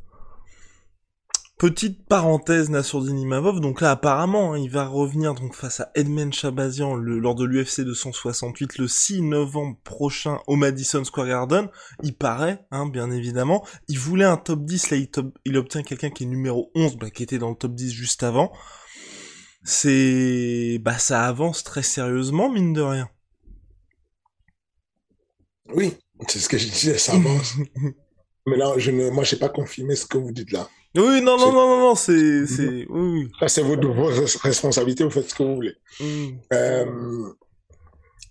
Petite parenthèse Nassourdine Imavov, donc là apparemment hein, il va revenir donc face à Edmond Chabazian lors de l'UFC 268 le 6 novembre prochain au Madison Square Garden. Il paraît, hein, bien évidemment, il voulait un top 10, là il, obtient quelqu'un qui est numéro 11, bah, qui était dans le top 10 juste avant. C'est... bah ça avance très sérieusement mine de rien. Oui, c'est ce que je disais, ça avance. Mais là, je ne, moi, j'ai pas confirmé ce que vous dites là. Oui, non, non, non, non, non, c'est, c'est, oui, Ça, c'est votre, responsabilité, vous faites ce que vous voulez. Mm. Euh,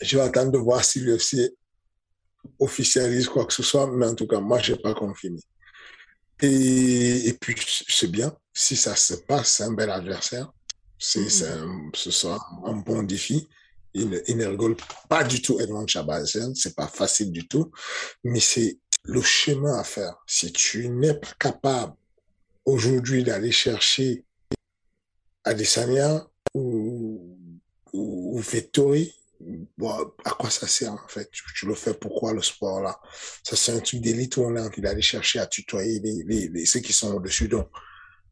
je vais attendre de voir si l'UFC officialise quoi que ce soit, mais en tout cas, moi, j'ai pas confirmé. Et, et puis, c'est bien. Si ça se passe, c'est un bel adversaire. C'est, mm. ce sera un bon défi. Il, il ne rigole pas du tout Edmond Chabazian. C'est pas facile du tout, mais c'est le chemin à faire. Si tu n'es pas capable aujourd'hui d'aller chercher Adesanya ou, ou, Vettori, bon, à quoi ça sert en fait? Tu, le fais pourquoi le sport là? Ça c'est un truc d'élite où on a envie d'aller chercher à tutoyer les, les, ceux qui sont au-dessus. Donc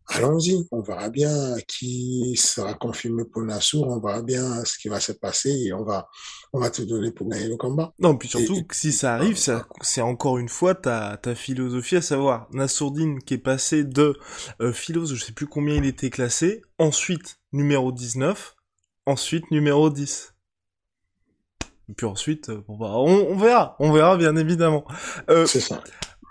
allons-y, on verra bien qui sera confirmé pour Nassour, on verra bien ce qui va se passer et on va, on va te donner pour gagner le combat. Non, puis surtout que si ça arrive, ça, c'est encore une fois ta, ta philosophie à savoir Nassourdine qui est passé de euh, je sais plus combien il était classé, ensuite numéro 19, ensuite numéro 10. Et puis ensuite, euh, bah, on, on, verra, on verra bien évidemment. Euh, c'est ça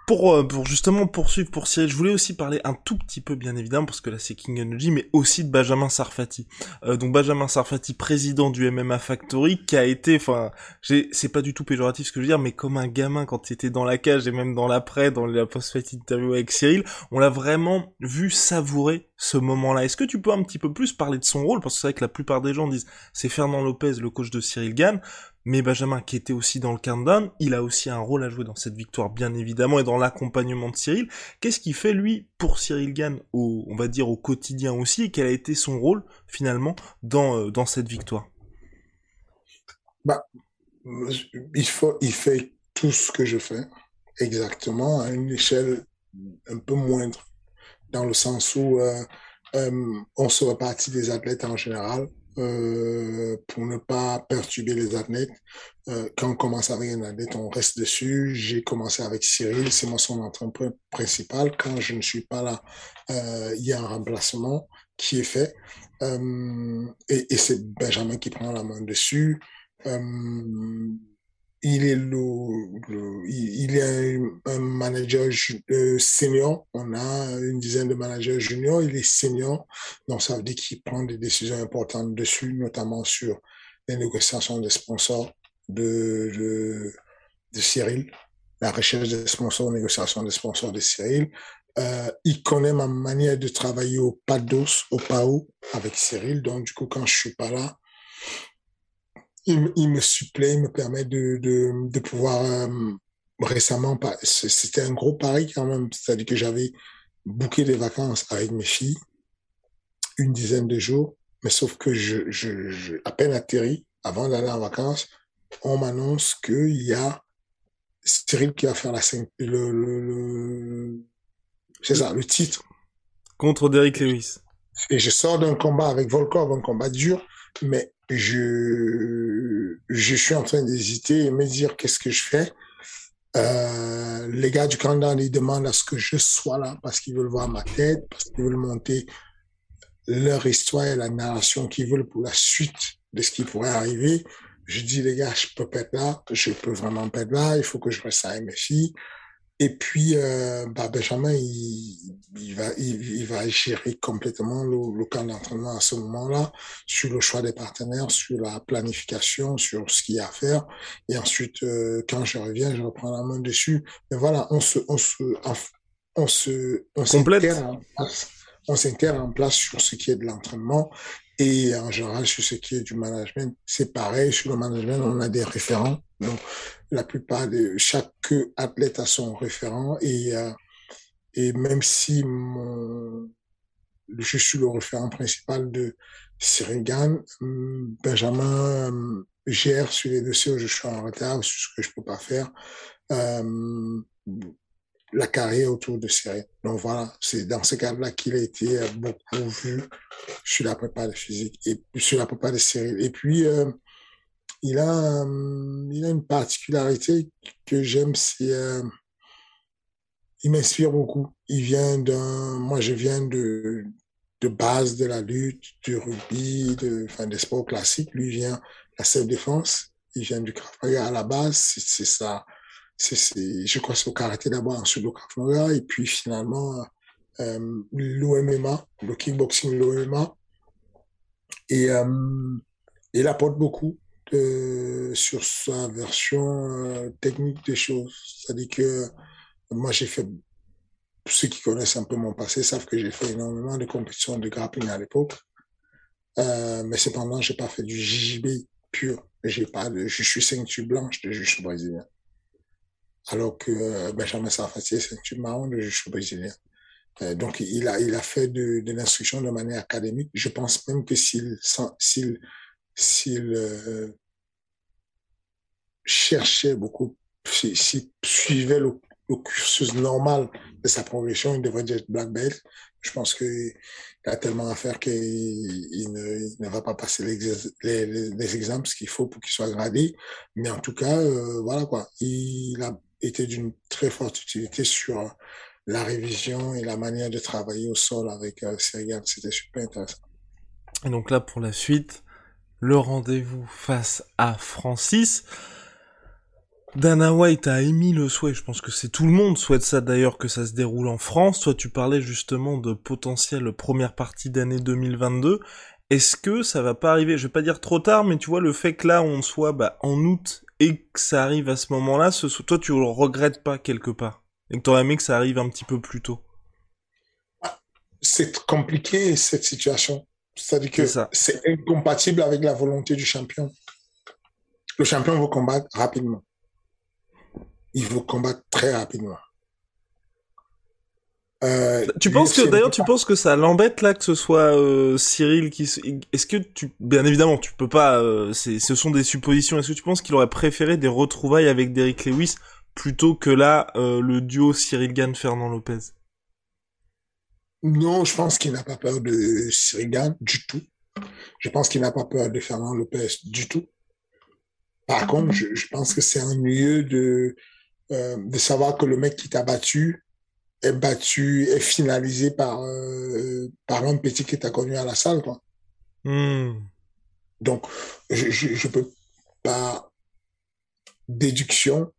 pour, euh, pour justement poursuivre pour Cyril, je voulais aussi parler un tout petit peu, bien évidemment, parce que là c'est King Energy, mais aussi de Benjamin Sarfati. Euh, donc Benjamin Sarfati, président du MMA Factory, qui a été, enfin, c'est pas du tout péjoratif ce que je veux dire, mais comme un gamin quand il était dans la cage et même dans l'après, dans la post-fight interview avec Cyril, on l'a vraiment vu savourer ce moment-là. Est-ce que tu peux un petit peu plus parler de son rôle? Parce que c'est vrai que la plupart des gens disent c'est Fernand Lopez, le coach de Cyril Gann, mais Benjamin qui était aussi dans le countdown, il a aussi un rôle à jouer dans cette victoire bien évidemment et dans l'accompagnement de Cyril. Qu'est-ce qu'il fait lui pour Cyril Gann au, on va dire au quotidien aussi? Et quel a été son rôle finalement dans, euh, dans cette victoire? Bah, il, fait tout ce que je fais exactement à une échelle un peu moindre dans le sens où euh, euh, on se repartit des athlètes en général euh, pour ne pas perturber les athlètes. Euh, quand on commence avec un athlète, on reste dessus. J'ai commencé avec Cyril, c'est moi son entraîneur principal. Quand je ne suis pas là, euh, il y a un remplacement qui est fait. Et, et c'est Benjamin qui prend la main dessus. Il est le, il est un, manager euh, senior. On a une dizaine de managers juniors. Il est senior. Donc, ça veut dire qu'il prend des décisions importantes dessus, notamment sur les négociations des sponsors de, de, Cyril, la recherche des sponsors, négociation des sponsors de Cyril. Euh, il connaît ma manière de travailler au pas d'os, au PAO avec Cyril. Donc, du coup, quand je suis pas là, il, me supplée, il me permet de, de, de pouvoir euh, récemment, c'était un gros pari quand même, c'est-à-dire que j'avais booké des vacances avec mes filles, une dizaine de jours, mais sauf que je, je, je à peine atterri, avant d'aller en vacances, on m'annonce qu'il y a Cyril qui va faire la le, le, le c'est ça, le titre. Contre Derrick Lewis. Et je sors d'un combat avec Volkov, un combat dur, mais je, je suis en train d'hésiter et me dire qu'est-ce que je fais. Euh, les gars du countdown, ils demandent à ce que je sois là parce qu'ils veulent voir ma tête, parce qu'ils veulent monter leur histoire et la narration qu'ils veulent pour la suite de ce qui pourrait arriver. Je dis, les gars, je peux pas être là, je peux vraiment pas être là, il faut que je reste à MFI. Et puis, euh, bah, Benjamin, il, il, va, il, il, va gérer complètement le, le camp d'entraînement à ce moment-là, sur le choix des partenaires, sur la planification, sur ce qu'il y a à faire. Et ensuite, euh, quand je reviens, je reprends la main dessus. Mais voilà, on se, on se, on se, on s'intègre en place, on s'intègre en place sur ce qui est de l'entraînement et en général, sur ce qui est du management, c'est pareil. Sur le management, on a des référents. Donc, la plupart de chaque athlète a son référent et euh, et même si mon je suis le référent principal de Sirigan, Benjamin euh, gère sur les dossiers où je suis en retard, sur ce que je peux pas faire. Euh, la carrière autour de Cyril. Donc voilà, c'est dans ce cadre-là qu'il a été euh, beaucoup vu sur la prépa de physique et sur la prépa de Cyril. Et puis, euh, il, a, euh, il a une particularité que j'aime, c'est euh, il m'inspire beaucoup. Il vient d'un, moi je viens de, de base de la lutte, du rugby, de, enfin des sports classiques. Lui vient de la self-défense. Il vient du Krav à la base. C'est ça c'est, je crois c'est au karaté d'abord, ensuite au Krav et puis finalement euh, l'OMMA, le kickboxing, l'OMMA. Et euh, il apporte beaucoup sur sa version euh, technique des choses. C'est-à-dire que moi, j'ai fait, ceux qui connaissent un peu mon passé savent que j'ai fait énormément de compétitions de grappling à l'époque. Euh, mais cependant, j'ai pas fait du JJB pur. Pas je suis ceinture blanche de juge brésilien alors que euh, Benjamin Sarfati, c'est une marron de juge brésilien. Euh, donc, il a, il a fait de, de l'instruction de manière académique. Je pense même que s'il, s'il, s'il euh, cherchait beaucoup, s'il suivait le, le, cursus normal de sa progression, il devrait être black belt. Je pense qu'il a tellement à faire qu'il il ne, il ne va pas passer les, les, les examens, qu'il faut pour qu'il soit gradé. Mais en tout cas, euh, voilà quoi. Il a était d'une très forte utilité sur la révision et la manière de travailler au sol avec euh, C'était super intéressant. Et donc là, pour la suite, le rendez-vous face à Francis. Dana White a émis le souhait, je pense que c'est tout le monde souhaite ça d'ailleurs que ça se déroule en France. Toi tu parlais justement de potentielle première partie d'année 2022. Est-ce que ça va pas arriver, je vais pas dire trop tard, mais tu vois le fait que là on soit bah, en août et que ça arrive à ce moment-là, ce, toi tu le regrettes pas quelque part et que t'aurais aimé que ça arrive un petit peu plus tôt. c'est compliqué cette situation. C'est-à-dire que c'est incompatible avec la volonté du champion. Le champion veut combattre rapidement. Il veut combattre très rapidement. Euh, tu penses que d'ailleurs tu penses que ça l'embête là que ce soit euh, Cyril qui est-ce que tu bien évidemment tu peux pas euh, c'est ce sont des suppositions est-ce que tu penses qu'il aurait préféré des retrouvailles avec Derrick Lewis plutôt que là le duo Cyril Gann Fernand Lopez? Non, je pense qu'il n'a pas peur de Cyril Gann du tout. Je pense qu'il n'a pas peur de Fernand Lopez du tout. Par contre, je, je pense que c'est ennuyeux de de savoir que le mec qui t'a battu est battu, est finalisé par, euh, par un petit qui t'a connu à la salle, quoi. Hmm. Donc, je, je, je, peux pas déduction,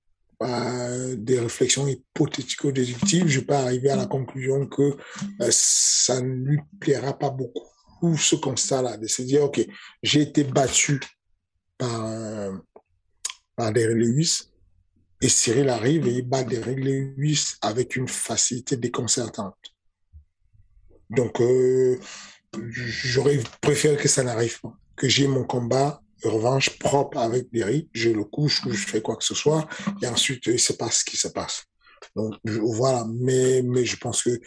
des réflexions hypothético-déductives, je peux arriver à la conclusion que euh, ça ne lui plaira pas beaucoup ce constat-là, de se dire, OK, j'ai été battu par, euh, par des Lewis, et Cyril arrive et il bat des règles 8 avec une facilité déconcertante. Donc, euh, j'aurais préféré que ça n'arrive pas. Que j'ai mon combat, revanche, propre avec Derrick. Je le couche ou je fais quoi que ce soit. Et ensuite, il se passe ce qui se passe. Donc, voilà. Mais, mais je pense que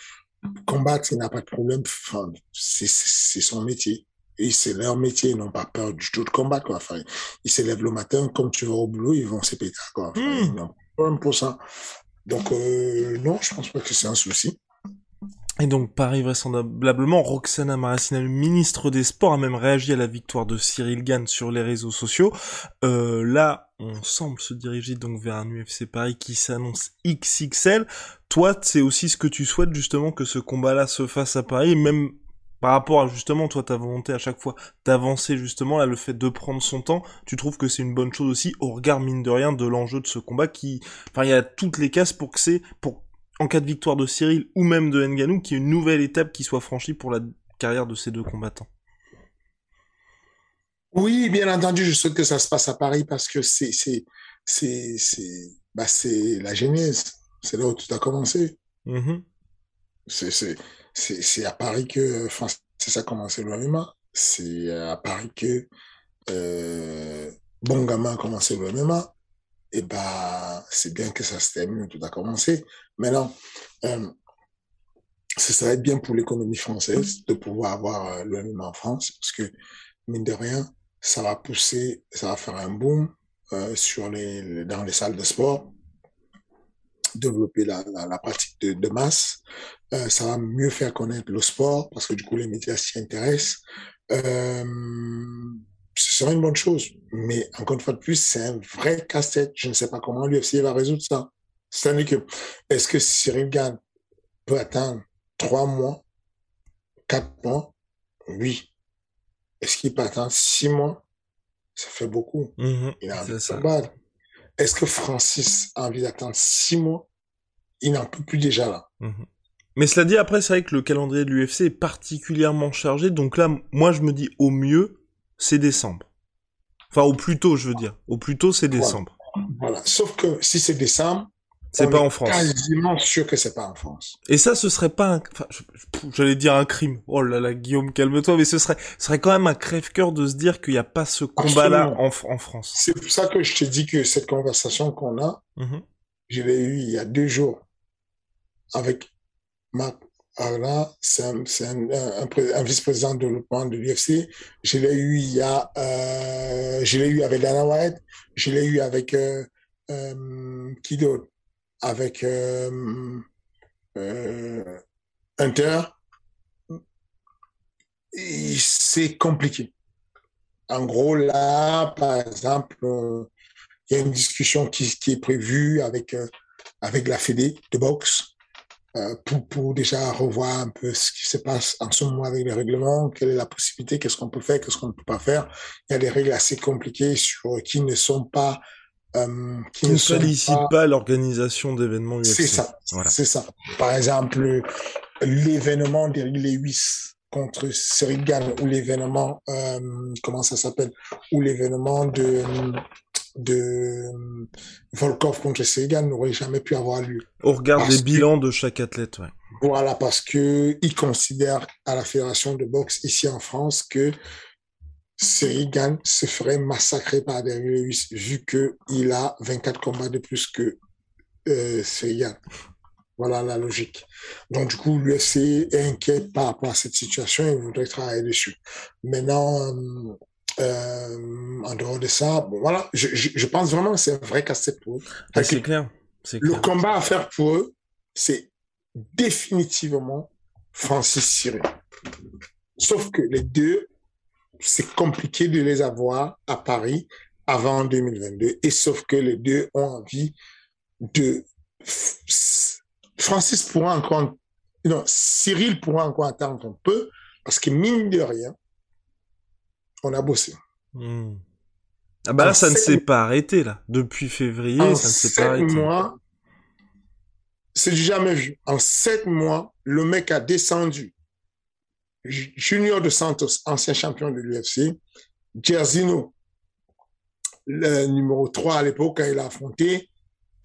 combattre, il n'a pas de problème. Enfin, c'est son métier. Et c'est leur métier, ils n'ont pas peur du tout de combattre, quoi. Enfin, ils se lèvent le matin, comme tu vas au boulot, ils vont se péter, quoi. Enfin, hmm. Ils n'ont pas pour ça. Donc, euh, non, je pense pas que c'est un souci. Et donc, pareil, vraisemblablement, Roxana Maracina, le ministre des Sports, a même réagi à la victoire de Cyril Gann sur les réseaux sociaux. Euh, là, on semble se diriger donc vers un UFC Paris qui s'annonce XXL. Toi, c'est aussi ce que tu souhaites, justement, que ce combat-là se fasse à Paris, même par rapport à justement toi ta volonté à chaque fois d'avancer justement là le fait de prendre son temps tu trouves que c'est une bonne chose aussi au regard mine de rien de l'enjeu de ce combat qui enfin il y a toutes les cases pour que c'est pour en cas de victoire de Cyril ou même de Nganou qu'il y ait une nouvelle étape qui soit franchie pour la carrière de ces deux combattants. Oui bien entendu je souhaite que ça se passe à Paris parce que c'est c'est c'est c'est bah c'est la genèse. C'est là où tout a commencé. C'est c'est c'est à Paris que, enfin, c'est ça commencé le MMA. C'est à Paris que euh, Bon Gamin a commencé le MMA. Et bah, c'est bien que ça se termine, tout a commencé. Maintenant, euh, ce serait bien pour l'économie française de pouvoir avoir euh, le MMA en France, parce que, mine de rien, ça va pousser, ça va faire un boom sur les, dans les salles de sport développer la, la, la pratique de, de masse. Euh, ça va mieux faire connaître le sport parce que du coup les médias s'y intéressent. Euh, ce serait une bonne chose, mais encore une fois de plus, c'est un vrai casse-tête. Je ne sais pas comment l'UFC va résoudre ça. C'est-à-dire que, est-ce que Cyril Gann peut attendre trois mois, quatre mois? Oui. Est-ce qu'il peut attendre six mois? Ça fait beaucoup. Mm-hmm. Il a un est-ce que Francis a envie d'attendre six mois? Il n'en peut plus déjà là. Mhm. Mais cela dit, après, c'est vrai que le calendrier de l'UFC est particulièrement chargé. Donc là, moi, je me dis, au mieux, c'est décembre. Enfin, au plus tôt, je veux dire. Au plus tôt, c'est décembre. voilà. Sauf que si c'est décembre, c'est pas en France. Quasiment sûr que c'est pas en France. Et ça, ce serait pas un, enfin, j'allais dire un crime. Oh là là, Guillaume, calme-toi, mais ce serait, ce serait quand même un crève-cœur de se dire qu'il n'y a pas ce combat-là en, en, France. C'est pour ça que je te dis que cette conversation qu'on a, mm-hmm. je l'ai eue il y a deux jours avec Marc Arla, c'est un, vice-président de l'UFC. Je l'ai eu il y a, euh, eu avec Dana White, je l'ai eu avec euh, euh, avec euh, Inter, c'est compliqué. En gros, là, par exemple, il y a une discussion qui, qui est prévue avec, avec la Fédé de boxe euh, pour, pour déjà revoir un peu ce qui se passe en ce moment avec les règlements, quelle est la possibilité, qu'est-ce qu'on peut faire, qu'est-ce qu'on ne peut pas faire. Il y a des règles assez compliquées sur qui ne sont pas euh, qui, ne sollicite pas, l'organisation d'événements UFC. C'est ça. C'est ça. Par exemple, l'événement des Lewis contre Serigan ou l'événement, euh, comment ça s'appelle, ou l'événement de de Volkov contre Serigan n'aurait jamais pu avoir lieu. Au regard des bilans de chaque athlète, ouais. Voilà, parce que il considère à la fédération de boxe ici en France que Cyril se ferait massacrer par Derrick Lewis vu qu'il a 24 combats de plus que euh, Voilà la logique. Donc, du coup, l'UFC est inquiet par rapport à cette situation et voudrait travailler dessus. Maintenant, euh, euh, en dehors de ça, bon, voilà, je, je, pense vraiment que c'est un vrai casse-tête pour eux. Ah, c'est clair. Le combat à faire pour eux, c'est définitivement Francis Cyril. Sauf que les deux c'est compliqué de les avoir à Paris avant 2022. Et sauf que les deux ont envie de... Francis pourra encore... Non, Cyril pourra encore attendre un peu, parce que mine de rien, on a bossé. Hmm. Ah bah là, ça ne s'est pas arrêté, là. Depuis février, ça ne s'est pas arrêté. mois, c'est jamais vu. En sept mois, le mec a descendu Junior de Santos, ancien champion de l'UFC, Jerzino, le numéro 3 à l'époque, quand il a affronté,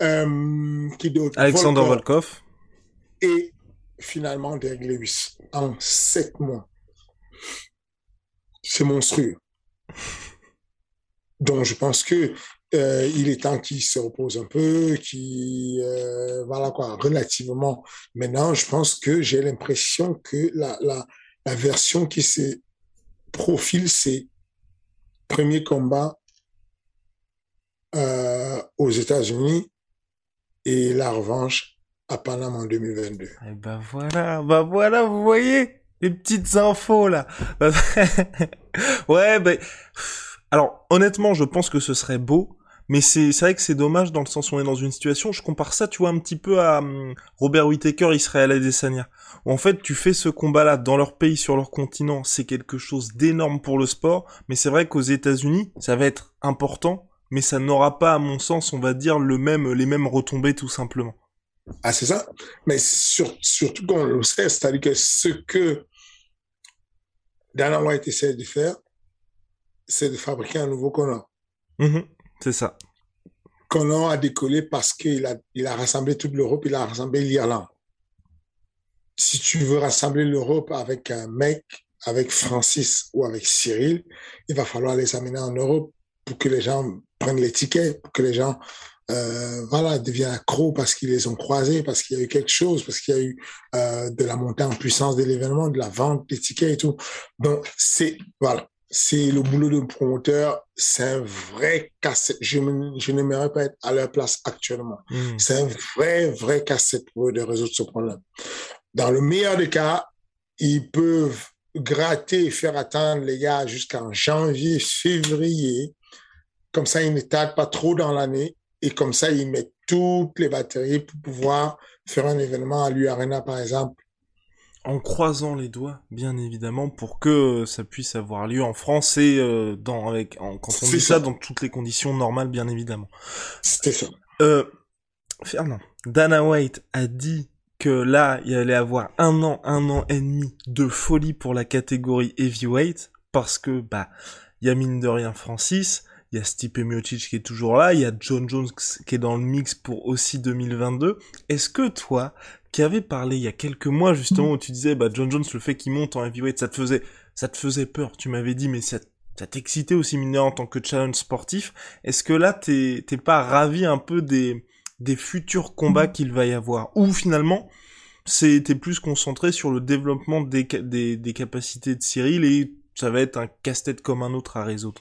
euh, qui Alexander Volkov. Et finalement, Derek Lewis, en sept mois. C'est monstrueux. Donc, je pense que euh, il est temps qu'il se repose un peu, qui euh, voilà quoi, relativement. Maintenant, je pense que j'ai l'impression que la, la, la version qui se profile, c'est premier combat euh, aux États-Unis et la revanche à Panama en 2022. Et eh ben voilà, ben voilà, vous voyez les petites infos là. ouais, ben alors honnêtement, je pense que ce serait beau mais c'est vrai que c'est dommage dans le sens où on est dans une situation, je compare ça, tu vois, un petit peu à hum, Robert Whittaker, Israël Adesanya. Où en fait, tu fais ce combat-là dans leur pays, sur leur continent, c'est quelque chose d'énorme pour le sport, mais c'est vrai qu'aux États-Unis, ça va être important, mais ça n'aura pas, à mon sens, on va dire, le même, les mêmes retombées tout simplement. Ah, c'est ça. Mais surtout qu'on le sait, c'est-à-dire que ce que Dana White essaie de faire, c'est de fabriquer un nouveau Connor. Mmh c'est ça. Conan a décollé parce qu'il a, il a rassemblé toute l'Europe, il a rassemblé l'Irlande. Si tu veux rassembler l'Europe avec un mec, avec Francis ou avec Cyril, il va falloir les amener en Europe pour que les gens prennent les tickets, pour que les gens euh, voilà, deviennent accros parce qu'ils les ont croisés, parce qu'il y a eu quelque chose, parce qu'il y a eu euh, de la montée en puissance de l'événement, de la vente des tickets et tout. Donc, c'est, voilà c'est le boulot de promoteur, c'est un vrai casse Je, je n'aimerais pas être à leur place actuellement. Hmm. C'est un vrai, vrai casse pour eux de résoudre ce problème. Dans le meilleur des cas, ils peuvent gratter et faire attendre les gars jusqu'en janvier, février. Comme ça, ils ne tardent pas trop dans l'année et comme ça, ils mettent toutes les batteries pour pouvoir faire un événement à l'U-Arena, par exemple, en croisant les doigts, bien évidemment, pour que ça puisse avoir lieu en France et euh, dans avec en, quand on dit ça. dans toutes les conditions normales, bien évidemment. C'était ça. Euh, Fernand, Dana White a dit que là, il allait avoir un an, un an et demi de folie pour la catégorie heavyweight, parce que bah, il y a mine de rien Francis, il y a Stipe Miocic qui est toujours là, il y a John Jones qui est dans le mix pour aussi 2022. Est-ce que toi, qui avait parlé il y a quelques mois justement où tu disais bah John Jones le fait qu'il monte en heavyweight ça te faisait ça te faisait peur tu m'avais dit mais ça ça t'excitait aussi mineur en tant que challenge sportif. Est-ce que là t'es t'es pas ravi un peu des des futurs combats qu'il va y avoir? Ou finalement c'était plus concentré sur le développement des, des, des capacités de Cyril et ça va être un casse-tête comme un autre à résoudre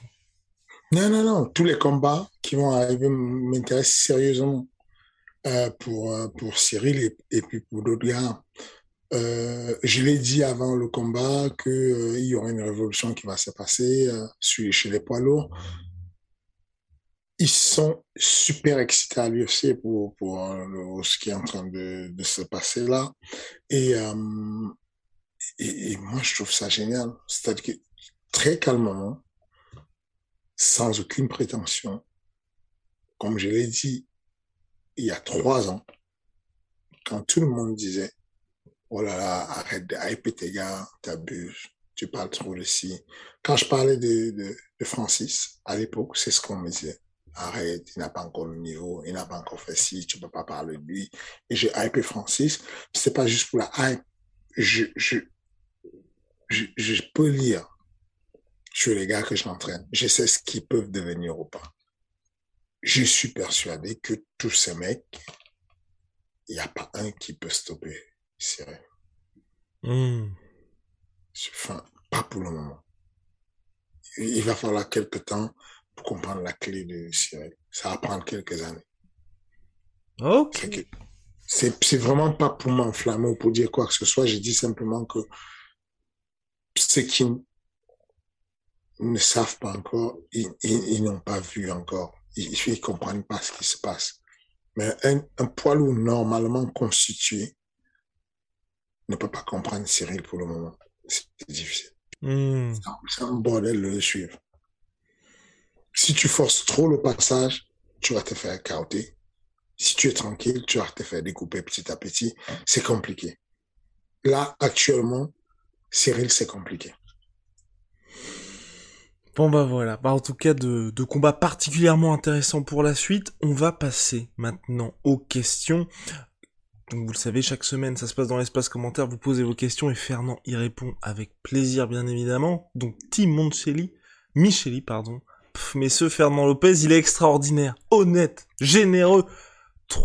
non non non tous les combats qui vont arriver m'intéressent sérieusement euh, pour, euh, pour Cyril et, puis pour d'autres gars. Euh, je l'ai dit avant le combat qu'il y aura une révolution qui va se passer chez les poids lourds. Ils sont super excités à l'UFC pour, pour ce qui est en train de, se passer là. Et, et, moi, je trouve ça génial. C'est-à-dire que très calmement, sans aucune prétention, comme je l'ai dit, il y a trois ans, quand tout le monde disait, oh là là, arrête de hyper tes gars, t'abuses, tu parles trop de ci. Quand je parlais de, de, de Francis, à l'époque, c'est ce qu'on me disait. arrête, il n'a pas encore le niveau, il n'a pas encore fait ci, tu peux pas parler de lui. Et j'ai hypé Francis. C'est pas juste pour la hype. Je, je, je, je peux lire sur les gars que j'entraîne. Je sais ce qu'ils peuvent devenir ou pas. Je suis persuadé que tous ces mecs, il n'y a pas un qui peut stopper Cyril. Hmm. Enfin, pas pour le moment. Il va falloir quelques temps pour comprendre la clé de Cyril. Ça va prendre quelques années. Ok. C'est vraiment pas pour m'enflammer ou pour dire quoi que ce soit. Je dis simplement que ceux qui ne savent pas encore, ils, ils, n'ont pas vu encore. Ils ne comprennent pas ce qui se passe. Mais un, un poids lourd normalement constitué ne peut pas comprendre Cyril pour le moment. C'est difficile. Hmm. C'est un bordel de le suivre. Si tu forces trop le passage, tu vas te faire cauter. Si tu es tranquille, tu vas te faire découper petit à petit. C'est compliqué. Là, actuellement, Cyril, c'est compliqué. Bon bah voilà, bah en tout cas de, de combats particulièrement intéressants pour la suite. On va passer maintenant aux questions. Donc vous le savez, chaque semaine ça se passe dans l'espace commentaire, vous posez vos questions et Fernand y répond avec plaisir bien évidemment. Donc Tim Moncelli, Micheli pardon. mais ce Fernand Lopez, il est extraordinaire, honnête, généreux.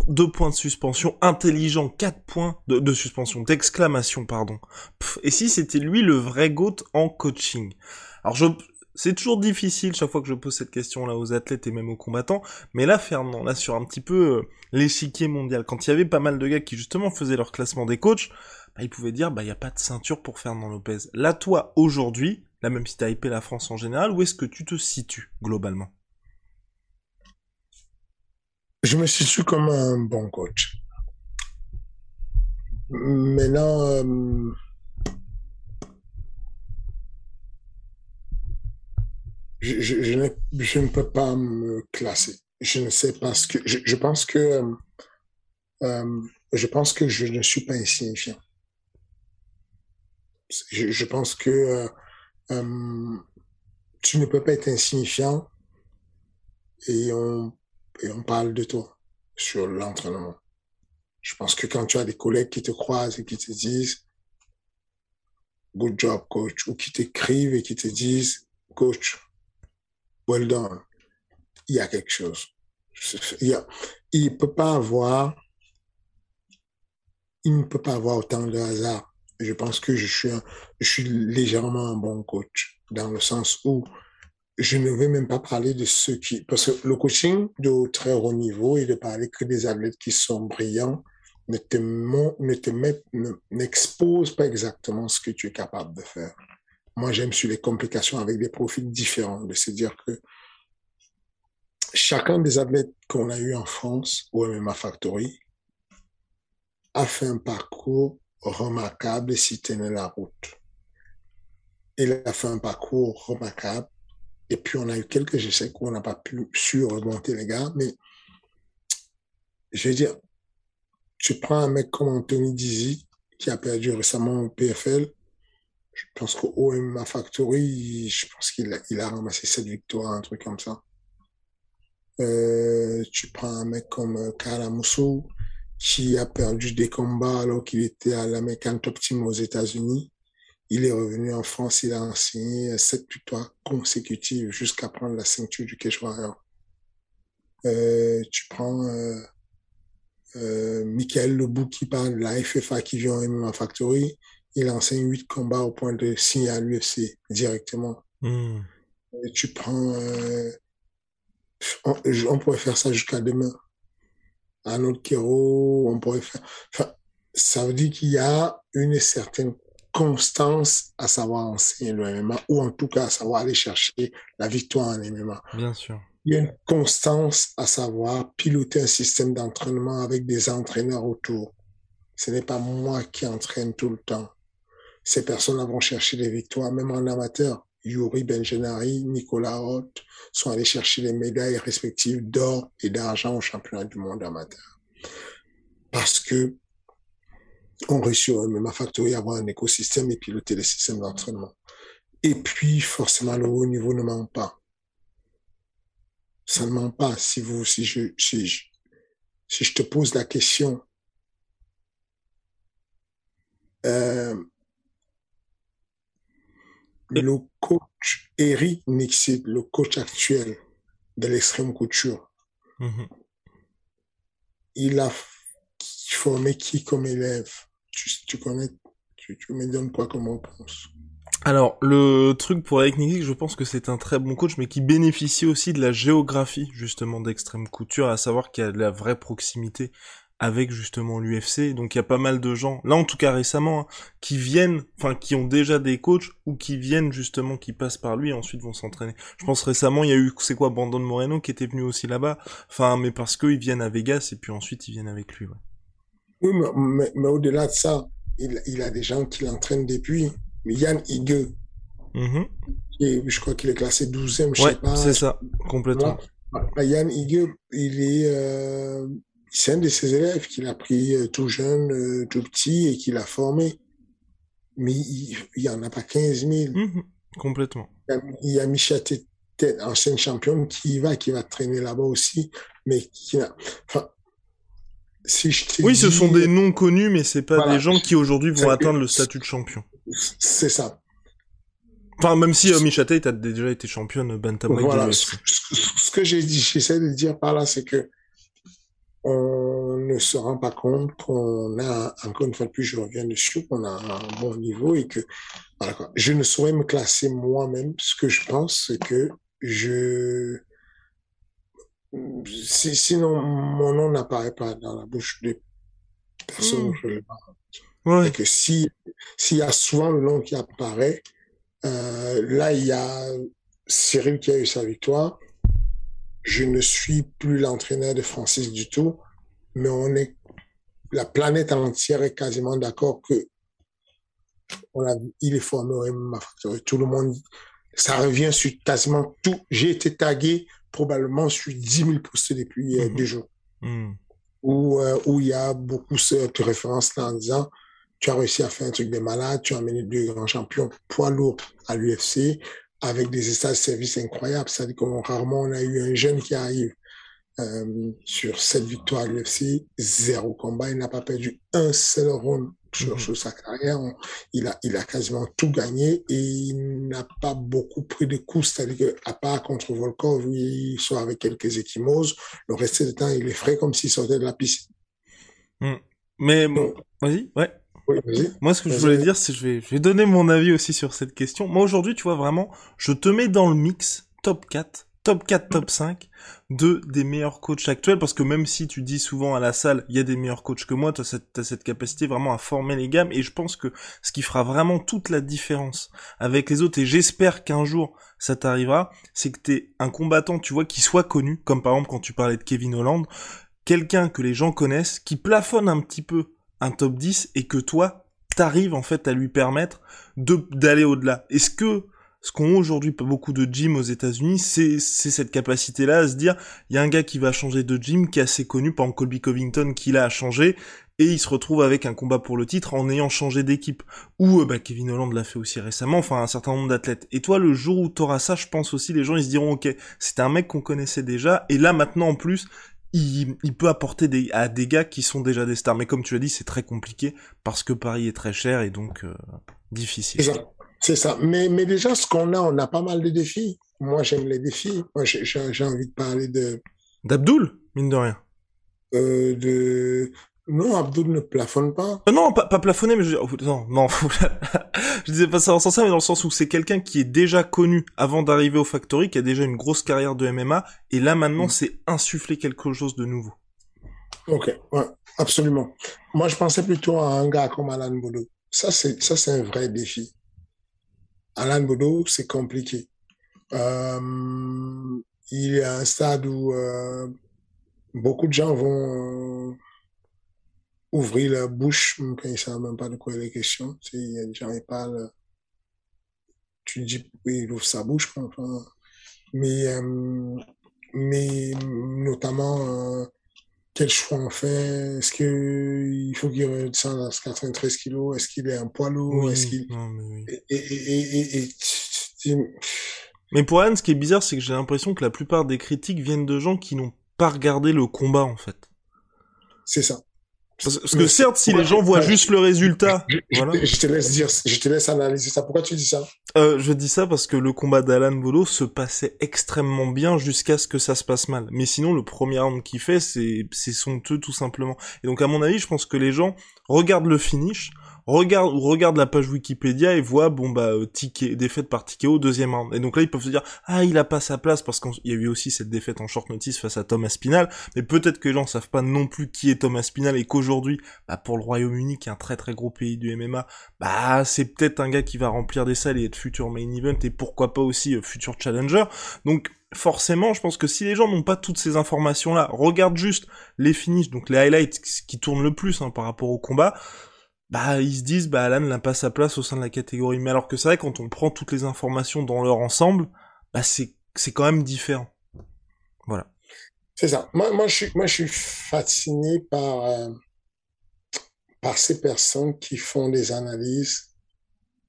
Deux points de suspension, intelligent, quatre points de, suspension, d'exclamation, pardon. et si c'était lui le vrai GOAT en coaching? Alors je, c'est toujours difficile chaque fois que je pose cette question-là aux athlètes et même aux combattants, mais là, Fernand, là, sur un petit peu euh, l'échiquier mondial, quand il y avait pas mal de gars qui justement faisaient leur classement des coachs, bah, ils pouvaient dire, bah, il n'y a pas de ceinture pour Fernand Lopez. Là, toi, aujourd'hui, là, même si t'as hypé la France en général, où est-ce que tu te situes, globalement? Je me situe comme un bon coach. Maintenant, euh je, je, je, ne, je, ne, peux pas me classer. Je ne sais pas ce que. Je, pense que. Euh, euh, je pense que je ne suis pas insignifiant. Je, je pense que euh, euh, tu ne peux pas être insignifiant et on, et on parle de toi sur l'entraînement. Je pense que quand tu as des collègues qui te croisent et qui te disent Good job, coach, ou qui t'écrivent et qui te disent Coach, well done. Il y a quelque chose. Il, ne peut pas avoir, il ne peut pas avoir autant de hasard. Je pense que je suis, je suis légèrement un bon coach dans le sens où je ne vais même pas parler de ceux qui, parce que le coaching de très haut niveau et de parler que des athlètes qui sont brillants ne te, ne te met, n'expose pas exactement ce que tu es capable de faire. Moi, j'aime sur les complications avec des profils différents, de se dire que chacun des athlètes qu'on a eu en France au MMA Factory a fait un parcours remarquable s'il tenait la route. Il a fait un parcours remarquable. Et puis, on a eu quelques essais où on n'a pas pu su remonter les gars. Mais, je veux dire, tu prends un mec comme Anthony Dizzy, qui a perdu récemment au PFL, je pense qu'au MMA Factory, je pense qu'il a, ramassé cette victoire, un truc comme ça. Euh, tu prends un mec comme euh, Karamuso, qui a perdu des combats alors qu'il était à l'American Top Team aux États-Unis. Il est revenu en France, il a enseigné sept victoires consécutives jusqu'à prendre la ceinture du Cage. Euh, tu prends Michael Lebou qui parle de la FFA qui vient au MMA Factory il enseigne huit combats au point de signer à l'UFC directement. Mm. tu prends, euh, on, on, pourrait faire ça jusqu'à demain. Un autre Kero, on pourrait faire. Enfin, ça veut dire qu'il y a une certaine constance à savoir enseigner le MMA ou en tout cas à savoir aller chercher la victoire en MMA. Bien sûr. Il y a une constance à savoir piloter un système d'entraînement avec des entraîneurs autour. Ce n'est pas moi qui entraîne tout le temps ces personnes vont chercher des victoires, même en amateur. Yuri Benjenari, Nicolas Hoth sont allés chercher les médailles respectives d'or et d'argent au championnat du monde amateur. Parce que on réussit au MMA Factory à avoir un écosystème et piloter les systèmes d'entraînement. Et puis, forcément, le haut niveau ne manque pas. ça ne ment pas. Si vous, si je, si je, si je te pose la question, euh, le coach Eric Nixit, le coach actuel de l'extrême couture, Mhm. il a formé qui comme élève? Tu, tu connais, tu, tu me donnes quoi comme réponse? Alors, le truc pour Eric Nick, je pense que c'est un très bon coach, mais qui bénéficie aussi de la géographie, justement, d'Extrême Couture, à savoir qu'il y a de la vraie proximité avec, justement, l'UFC. Donc, il y a pas mal de gens, là, en tout cas récemment, hein, qui viennent, enfin, qui ont déjà des coachs, ou qui viennent, justement, qui passent par lui, et ensuite vont s'entraîner. Je pense récemment, il y a eu, c'est quoi, Brandon Moreno, qui était venu aussi là-bas. Enfin, mais parce qu'ils viennent à Vegas, et puis ensuite, ils viennent avec lui, ouais. Oui, mais, mais, mais au-delà de ça, il, il, a des gens qui l'entraînent depuis. Yann Higueux, et je crois qu'il est classé 12e, je Ouais, sais pas. c'est ça, complètement. Voilà. Yann Higueux, il est, euh, c'est un de ses élèves qu'il a pris euh, tout jeune, euh, tout petit et qu'il a formé. Mais il, il y en a pas 15 000. Mhm. Complètement. Il y a, a Tête, ancienne championne, qui y va, qui va traîner là-bas aussi, mais qui a, enfin, si je Oui, ce sont des noms connus, mais c'est pas Voilà. des gens qui aujourd'hui vont atteindre le statut de champion. c'est ça. Enfin, même si euh, Micha Tate a déjà été championne bantamweight Voilà. Ce, ce- ce que j'ai dit, j'essaie de dire par là, c'est que on ne se rend pas compte qu'on a, encore une fois de plus, je reviens dessus, qu'on a un bon niveau et que. Je ne saurais me classer moi-même. Ce que je pense, c'est que je, si, sinon mon nom n'apparaît pas dans la bouche des personnes Mm. où je le parle. Ouais. Et que si, s'il y a souvent le nom qui apparaît, euh, là, il y a Cyril qui a eu sa victoire. Je ne suis plus l'entraîneur de Francis du tout, mais on est, la planète entière est quasiment d'accord que on a, il est formé au MMA Factory. Tout le monde, ça revient sur quasiment tout. J'ai été tagué probablement sur 10 000 posts depuis euh, Mhm. deux jours Hmm. où, euh, où il y a beaucoup cette référence là en disant tu as réussi à faire un truc de malade, tu as amené deux grands champions poids lourds à l'UFC avec des états de service incroyables. C'est-à-dire que rarement on a eu un jeune qui arrive euh, sur cette victoire à l'UFC, zéro combat, il n'a pas perdu un seul round sur, Mhm. sur sa carrière. On- il, a, il a quasiment tout gagné et il n'a pas beaucoup pris de coups. C'est-à-dire que, à part contre Volkov, il sort avec quelques échymoses, le reste du temps, il est frais comme s'il sortait de la piscine. Mais bon, vas-y, ouais. Oui, vas-y. Moi, ce que je voulais dire, c'est que je vais, je vais donner mon avis aussi sur cette question. Moi, aujourd'hui, tu vois, vraiment, je te mets dans le mix top 4, top 4, top 5 de des meilleurs coachs actuels, parce que même si tu dis souvent à la salle, il y a des meilleurs coachs que moi, t'as cette, t'as cette capacité vraiment à former les gammes, et je pense que ce qui fera vraiment toute la différence avec les autres, et j'espère qu'un jour ça t'arrivera, c'est que t'es un combattant, tu vois, qui soit connu, comme par exemple quand tu parlais de Kevin Holland, quelqu'un que les gens connaissent, qui plafonne un petit peu un top 10 et que toi, t'arrives en fait à lui permettre d'aller au-delà. Est-ce que ce qu'ont aujourd'hui beaucoup de gym aux États-Unis, c'est c'est cette capacité-là à se dire, il y a un gars qui va changer de gym, qui est assez connu, par exemple Colby Covington, qui l'a changé, et il se retrouve avec un combat pour le titre en ayant changé d'équipe. Ou euh, bah, Kevin Holland l'a fait aussi récemment, enfin un certain nombre d'athlètes. Et toi, le jour où t'auras ça, je pense aussi, les gens ils se diront, ok, c'était un mec qu'on connaissait déjà, et là maintenant en plus, il, il peut apporter des, à des gars qui sont déjà des stars. Mais comme tu l'as dit, c'est très compliqué parce que Paris est très cher et donc euh, difficile. C'est ça. C'est ça. Mais, mais déjà, ce qu'on a, on a pas mal de défis. Moi, j'aime les défis. Moi, j'ai envie de parler de, D'Abdoul, mine de rien. euh, de... Non, Abdul ne plafonne pas. Euh, non, pas, pas plafonné, mais je oh, non, non, je disais pas ça dans ce sens-là, mais dans le sens où c'est quelqu'un qui est déjà connu avant d'arriver au Factory, qui a déjà une grosse carrière de MMA, et là maintenant Mm. c'est insuffler quelque chose de nouveau. Ok, ouais, absolument. Moi, je pensais plutôt à un gars comme Alan Bodo. Ça, c'est ça, c'est un vrai défi. Alan Bodo, c'est compliqué. Euh, il est à un stade où euh, beaucoup de gens vont ouvrir leur bouche quand ils ne savent même pas de quoi il est question. Il y a des gens qui parlent. Tu dis il ouvre sa bouche. quoi. Enfin, mais, euh, mais notamment, euh, quel choix on fait? Est-ce qu'il faut qu'il redescende à 93 kilos? Est-ce qu'il est un poids lourd? Est-ce qu'il non, mais oui. et, et, et, Mais pour Alan, ce qui est bizarre, c'est que j'ai l'impression que la plupart des critiques viennent de gens qui n'ont pas regardé le combat, en fait. C'est ça. Parce, que certes, si les gens voient juste le résultat, je, je, te laisse dire, je te laisse analyser ça. Pourquoi tu dis ça? Euh, Je dis ça parce que le combat d'Alan Bodo se passait extrêmement bien jusqu'à ce que ça se passe mal. Mais sinon, le premier round qu'il fait, c'est c'est somptueux tout simplement. Et donc, à mon avis, je pense que les gens regardent le finish, regarde regarde la page Wikipédia et voit bon bah euh, ticket défaite par au deuxième round. Et donc là ils peuvent se dire ah il a pas sa place parce qu'il y a eu aussi cette défaite en short notice face à Thomas Spinal mais peut-être que les gens savent pas non plus qui est Thomas Spinal et qu'aujourd'hui bah, pour le Royaume-Uni qui est un très très gros pays du MMA bah c'est peut-être un gars qui va remplir des salles et être futur main event et pourquoi pas aussi euh, futur challenger. Donc forcément, je pense que si les gens n'ont pas toutes ces informations-là, regardent juste les finishes, donc les highlights qui tournent le plus hein, par rapport au combat, bah ils se disent bah Alan n'a pas sa place au sein de la catégorie. Mais alors que c'est vrai quand on prend toutes les informations dans leur ensemble, bah c'est c'est quand même différent. Voilà. C'est ça. Moi moi je suis moi je suis fasciné par euh, par ces personnes qui font des analyses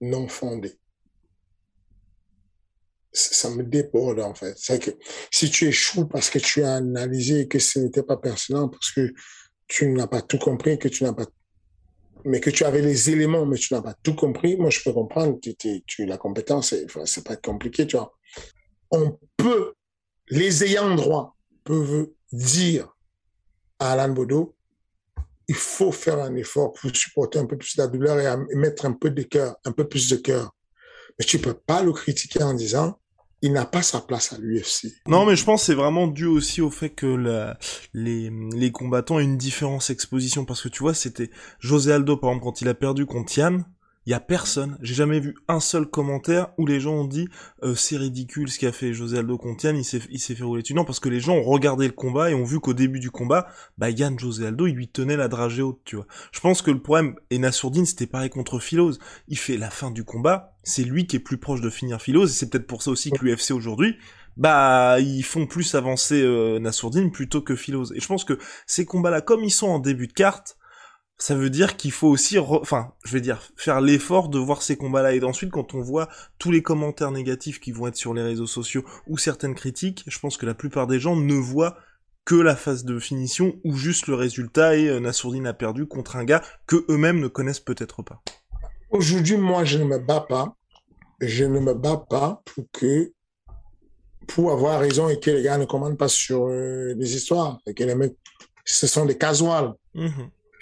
non fondées. Ça me déborde en fait. C'est que si tu échoues parce que tu as analysé et que ce n'était pas pertinent parce que tu n'as pas tout compris, que tu n'as pas mais que tu avais les éléments, mais tu n'as pas tout compris, moi, je peux comprendre, tu, tu, la compétence, c'est pas compliqué, tu vois. On peut, les ayants droit peuvent dire à Alan Bodo, il faut faire un effort pour supporter un peu plus la douleur et, mettre un peu de cœur, un peu plus de cœur. Mais tu peux pas le critiquer en disant, il n'a pas sa place à l'UFC. Non, mais je pense c'est vraiment dû aussi au fait que les, les combattants aient une différence exposition. Parce que tu vois, c'était José Aldo, par exemple, quand il a perdu contre Yann, il y a personne, j'ai jamais vu un seul commentaire où les gens ont dit euh, c'est ridicule ce qu'a fait José Aldo Contian, il s'est il s'est fait rouler dessus. Non, parce que les gens ont regardé le combat et ont vu qu'au début du combat, bah Yann José Aldo, il lui tenait la dragée haute, tu vois. Je pense que le problème et Nassourdine, c'était pareil contre Philos. Il fait la fin du combat, c'est lui qui est plus proche de finir Philos et c'est peut-être pour ça aussi que l'UFC aujourd'hui bah ils font plus avancer euh, Nassourdine plutôt que Philos. Et je pense que ces combats-là, comme ils sont en début de carte, ça veut dire qu'il faut aussi, enfin, je vais dire, faire l'effort de voir ces combats-là. Et ensuite, quand on voit tous les commentaires négatifs qui vont être sur les réseaux sociaux ou certaines critiques, je pense que la plupart des gens ne voient que la phase de finition ou juste le résultat et euh, Nassourdine a perdu contre un gars que eux-mêmes ne connaissent peut-être pas. Aujourd'hui, moi, je ne me bats pas. Je ne me bats pas pour que, pour avoir raison et que les gars ne commandent pas sur euh, les histoires. Et que les mecs, ce sont des casuals. Mmh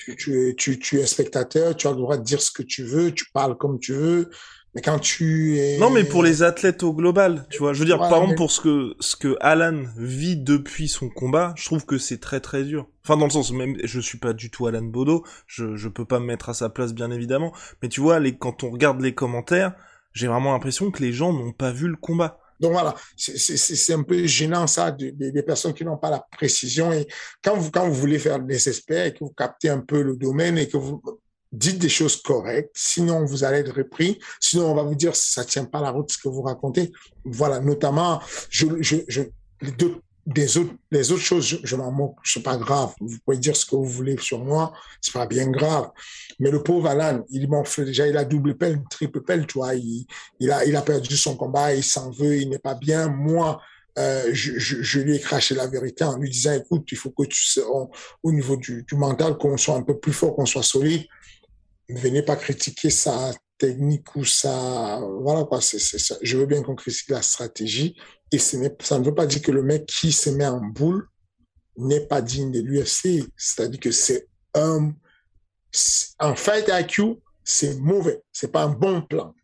tu, tu, tu, es spectateur, tu as le droit de dire ce que tu veux, tu parles comme tu veux. Mais quand tu es... Non, mais pour les athlètes au global, tu vois. Je veux dire, par exemple, pour ce que, ce que Alan vit depuis son combat, je trouve que c'est très très dur. Enfin, dans le sens, même, je suis pas du tout Alan Bodo, je, je peux pas me mettre à sa place, bien évidemment. Mais tu vois, les, quand on regarde les commentaires, j'ai vraiment l'impression que les gens n'ont pas vu le combat. Donc voilà, c'est un peu gênant ça, des, personnes qui n'ont pas la précision. Et quand vous, quand vous voulez faire des experts et que vous captez un peu le domaine et que vous dites des choses correctes, sinon vous allez être repris, sinon on va vous dire ça tient pas la route ce que vous racontez. Voilà, notamment, je, je, je les deux des autres, les autres choses, je, m'en moque, c'est pas grave. Vous pouvez dire ce que vous voulez sur moi, c'est pas bien grave. Mais le pauvre Alan, il m'en fait déjà, il a double pelle, triple pelle, tu vois. Il, il a, il a perdu son combat, il s'en veut, il n'est pas bien. Moi, euh, je, je, lui ai craché la vérité en lui disant, écoute, il faut que tu, au niveau du, mental, qu'on soit un peu plus fort, qu'on soit solide. Ne venez pas critiquer sa technique ou sa, voilà quoi, c'est, ça. Je veux bien qu'on critique la stratégie, et ce ça ne veut pas dire que le mec qui se met en boule n'est pas digne de l'UFC. C'est-à-dire que c'est un, un fight IQ, c'est mauvais. C'est pas un bon plan.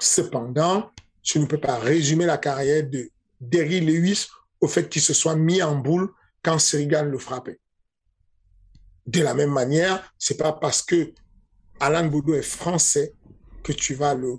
Cependant, tu ne peux pas résumer la carrière de Derry Lewis au fait qu'il se soit mis en boule quand Serigan le frappait. De la même manière, c'est pas parce que Alan Boudou est français que tu vas le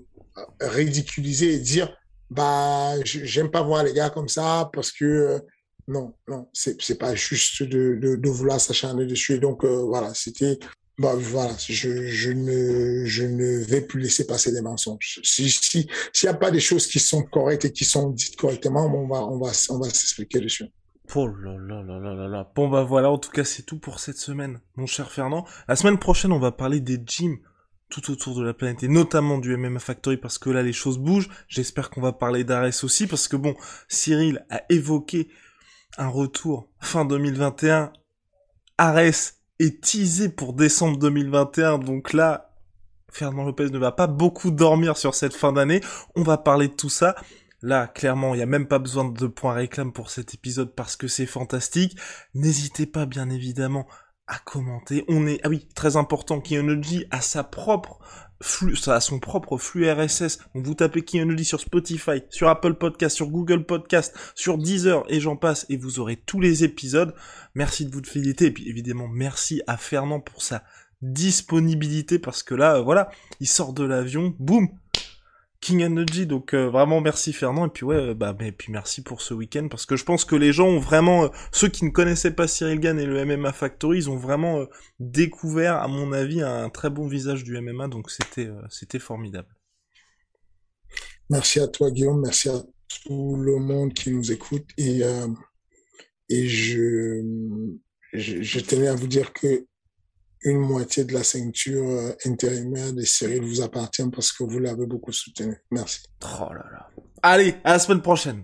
ridiculiser et dire bah, j'aime pas voir les gars comme ça parce que euh, non, non, c'est, pas juste de, de, de vouloir s'acharner dessus. Donc, euh, voilà, c'était, bah, voilà, je, je ne, je ne vais plus laisser passer des mensonges. Si, si, s'il n'y a pas des choses qui sont correctes et qui sont dites correctement, on va, on va, on va s'expliquer dessus. Oh là là là là là là. Bon bah voilà, en tout cas c'est tout pour cette semaine, mon cher Fernand. La semaine prochaine, on va parler des gyms tout autour de la planète et notamment du MMA Factory parce que là les choses bougent. J'espère qu'on va parler d'Ares aussi parce que bon, Cyril a évoqué un retour fin 2021. Ares est teasé pour décembre 2021 donc là Fernand Lopez ne va pas beaucoup dormir sur cette fin d'année. On va parler de tout ça. Là, clairement, il n'y a même pas besoin de points réclame pour cet épisode parce que c'est fantastique. N'hésitez pas, bien évidemment, à commenter. On est, ah oui, très important, Kionoji a sa propre flux, a son propre flux RSS. Donc vous tapez Kionoji sur Spotify, sur Apple Podcast, sur Google Podcast, sur Deezer et j'en passe et vous aurez tous les épisodes. Merci de votre fidélité et puis évidemment merci à Fernand pour sa disponibilité parce que là, voilà, il sort de l'avion, boum, King Energy, donc euh, vraiment merci Fernand et puis ouais euh, bah mais puis merci pour ce week-end parce que je pense que les gens ont vraiment euh, ceux qui ne connaissaient pas Cyril Gann et le MMA Factory ils ont vraiment découvert à mon avis un très bon visage du MMA donc c'était c'était formidable. Merci à toi Guillaume, merci à tout le monde qui nous écoute et et je, je tenais à vous dire que une moitié de la ceinture euh, intérimaire de Cyril vous appartient parce que vous l'avez beaucoup soutenu. Merci. Oh. Allez, à la semaine prochaine.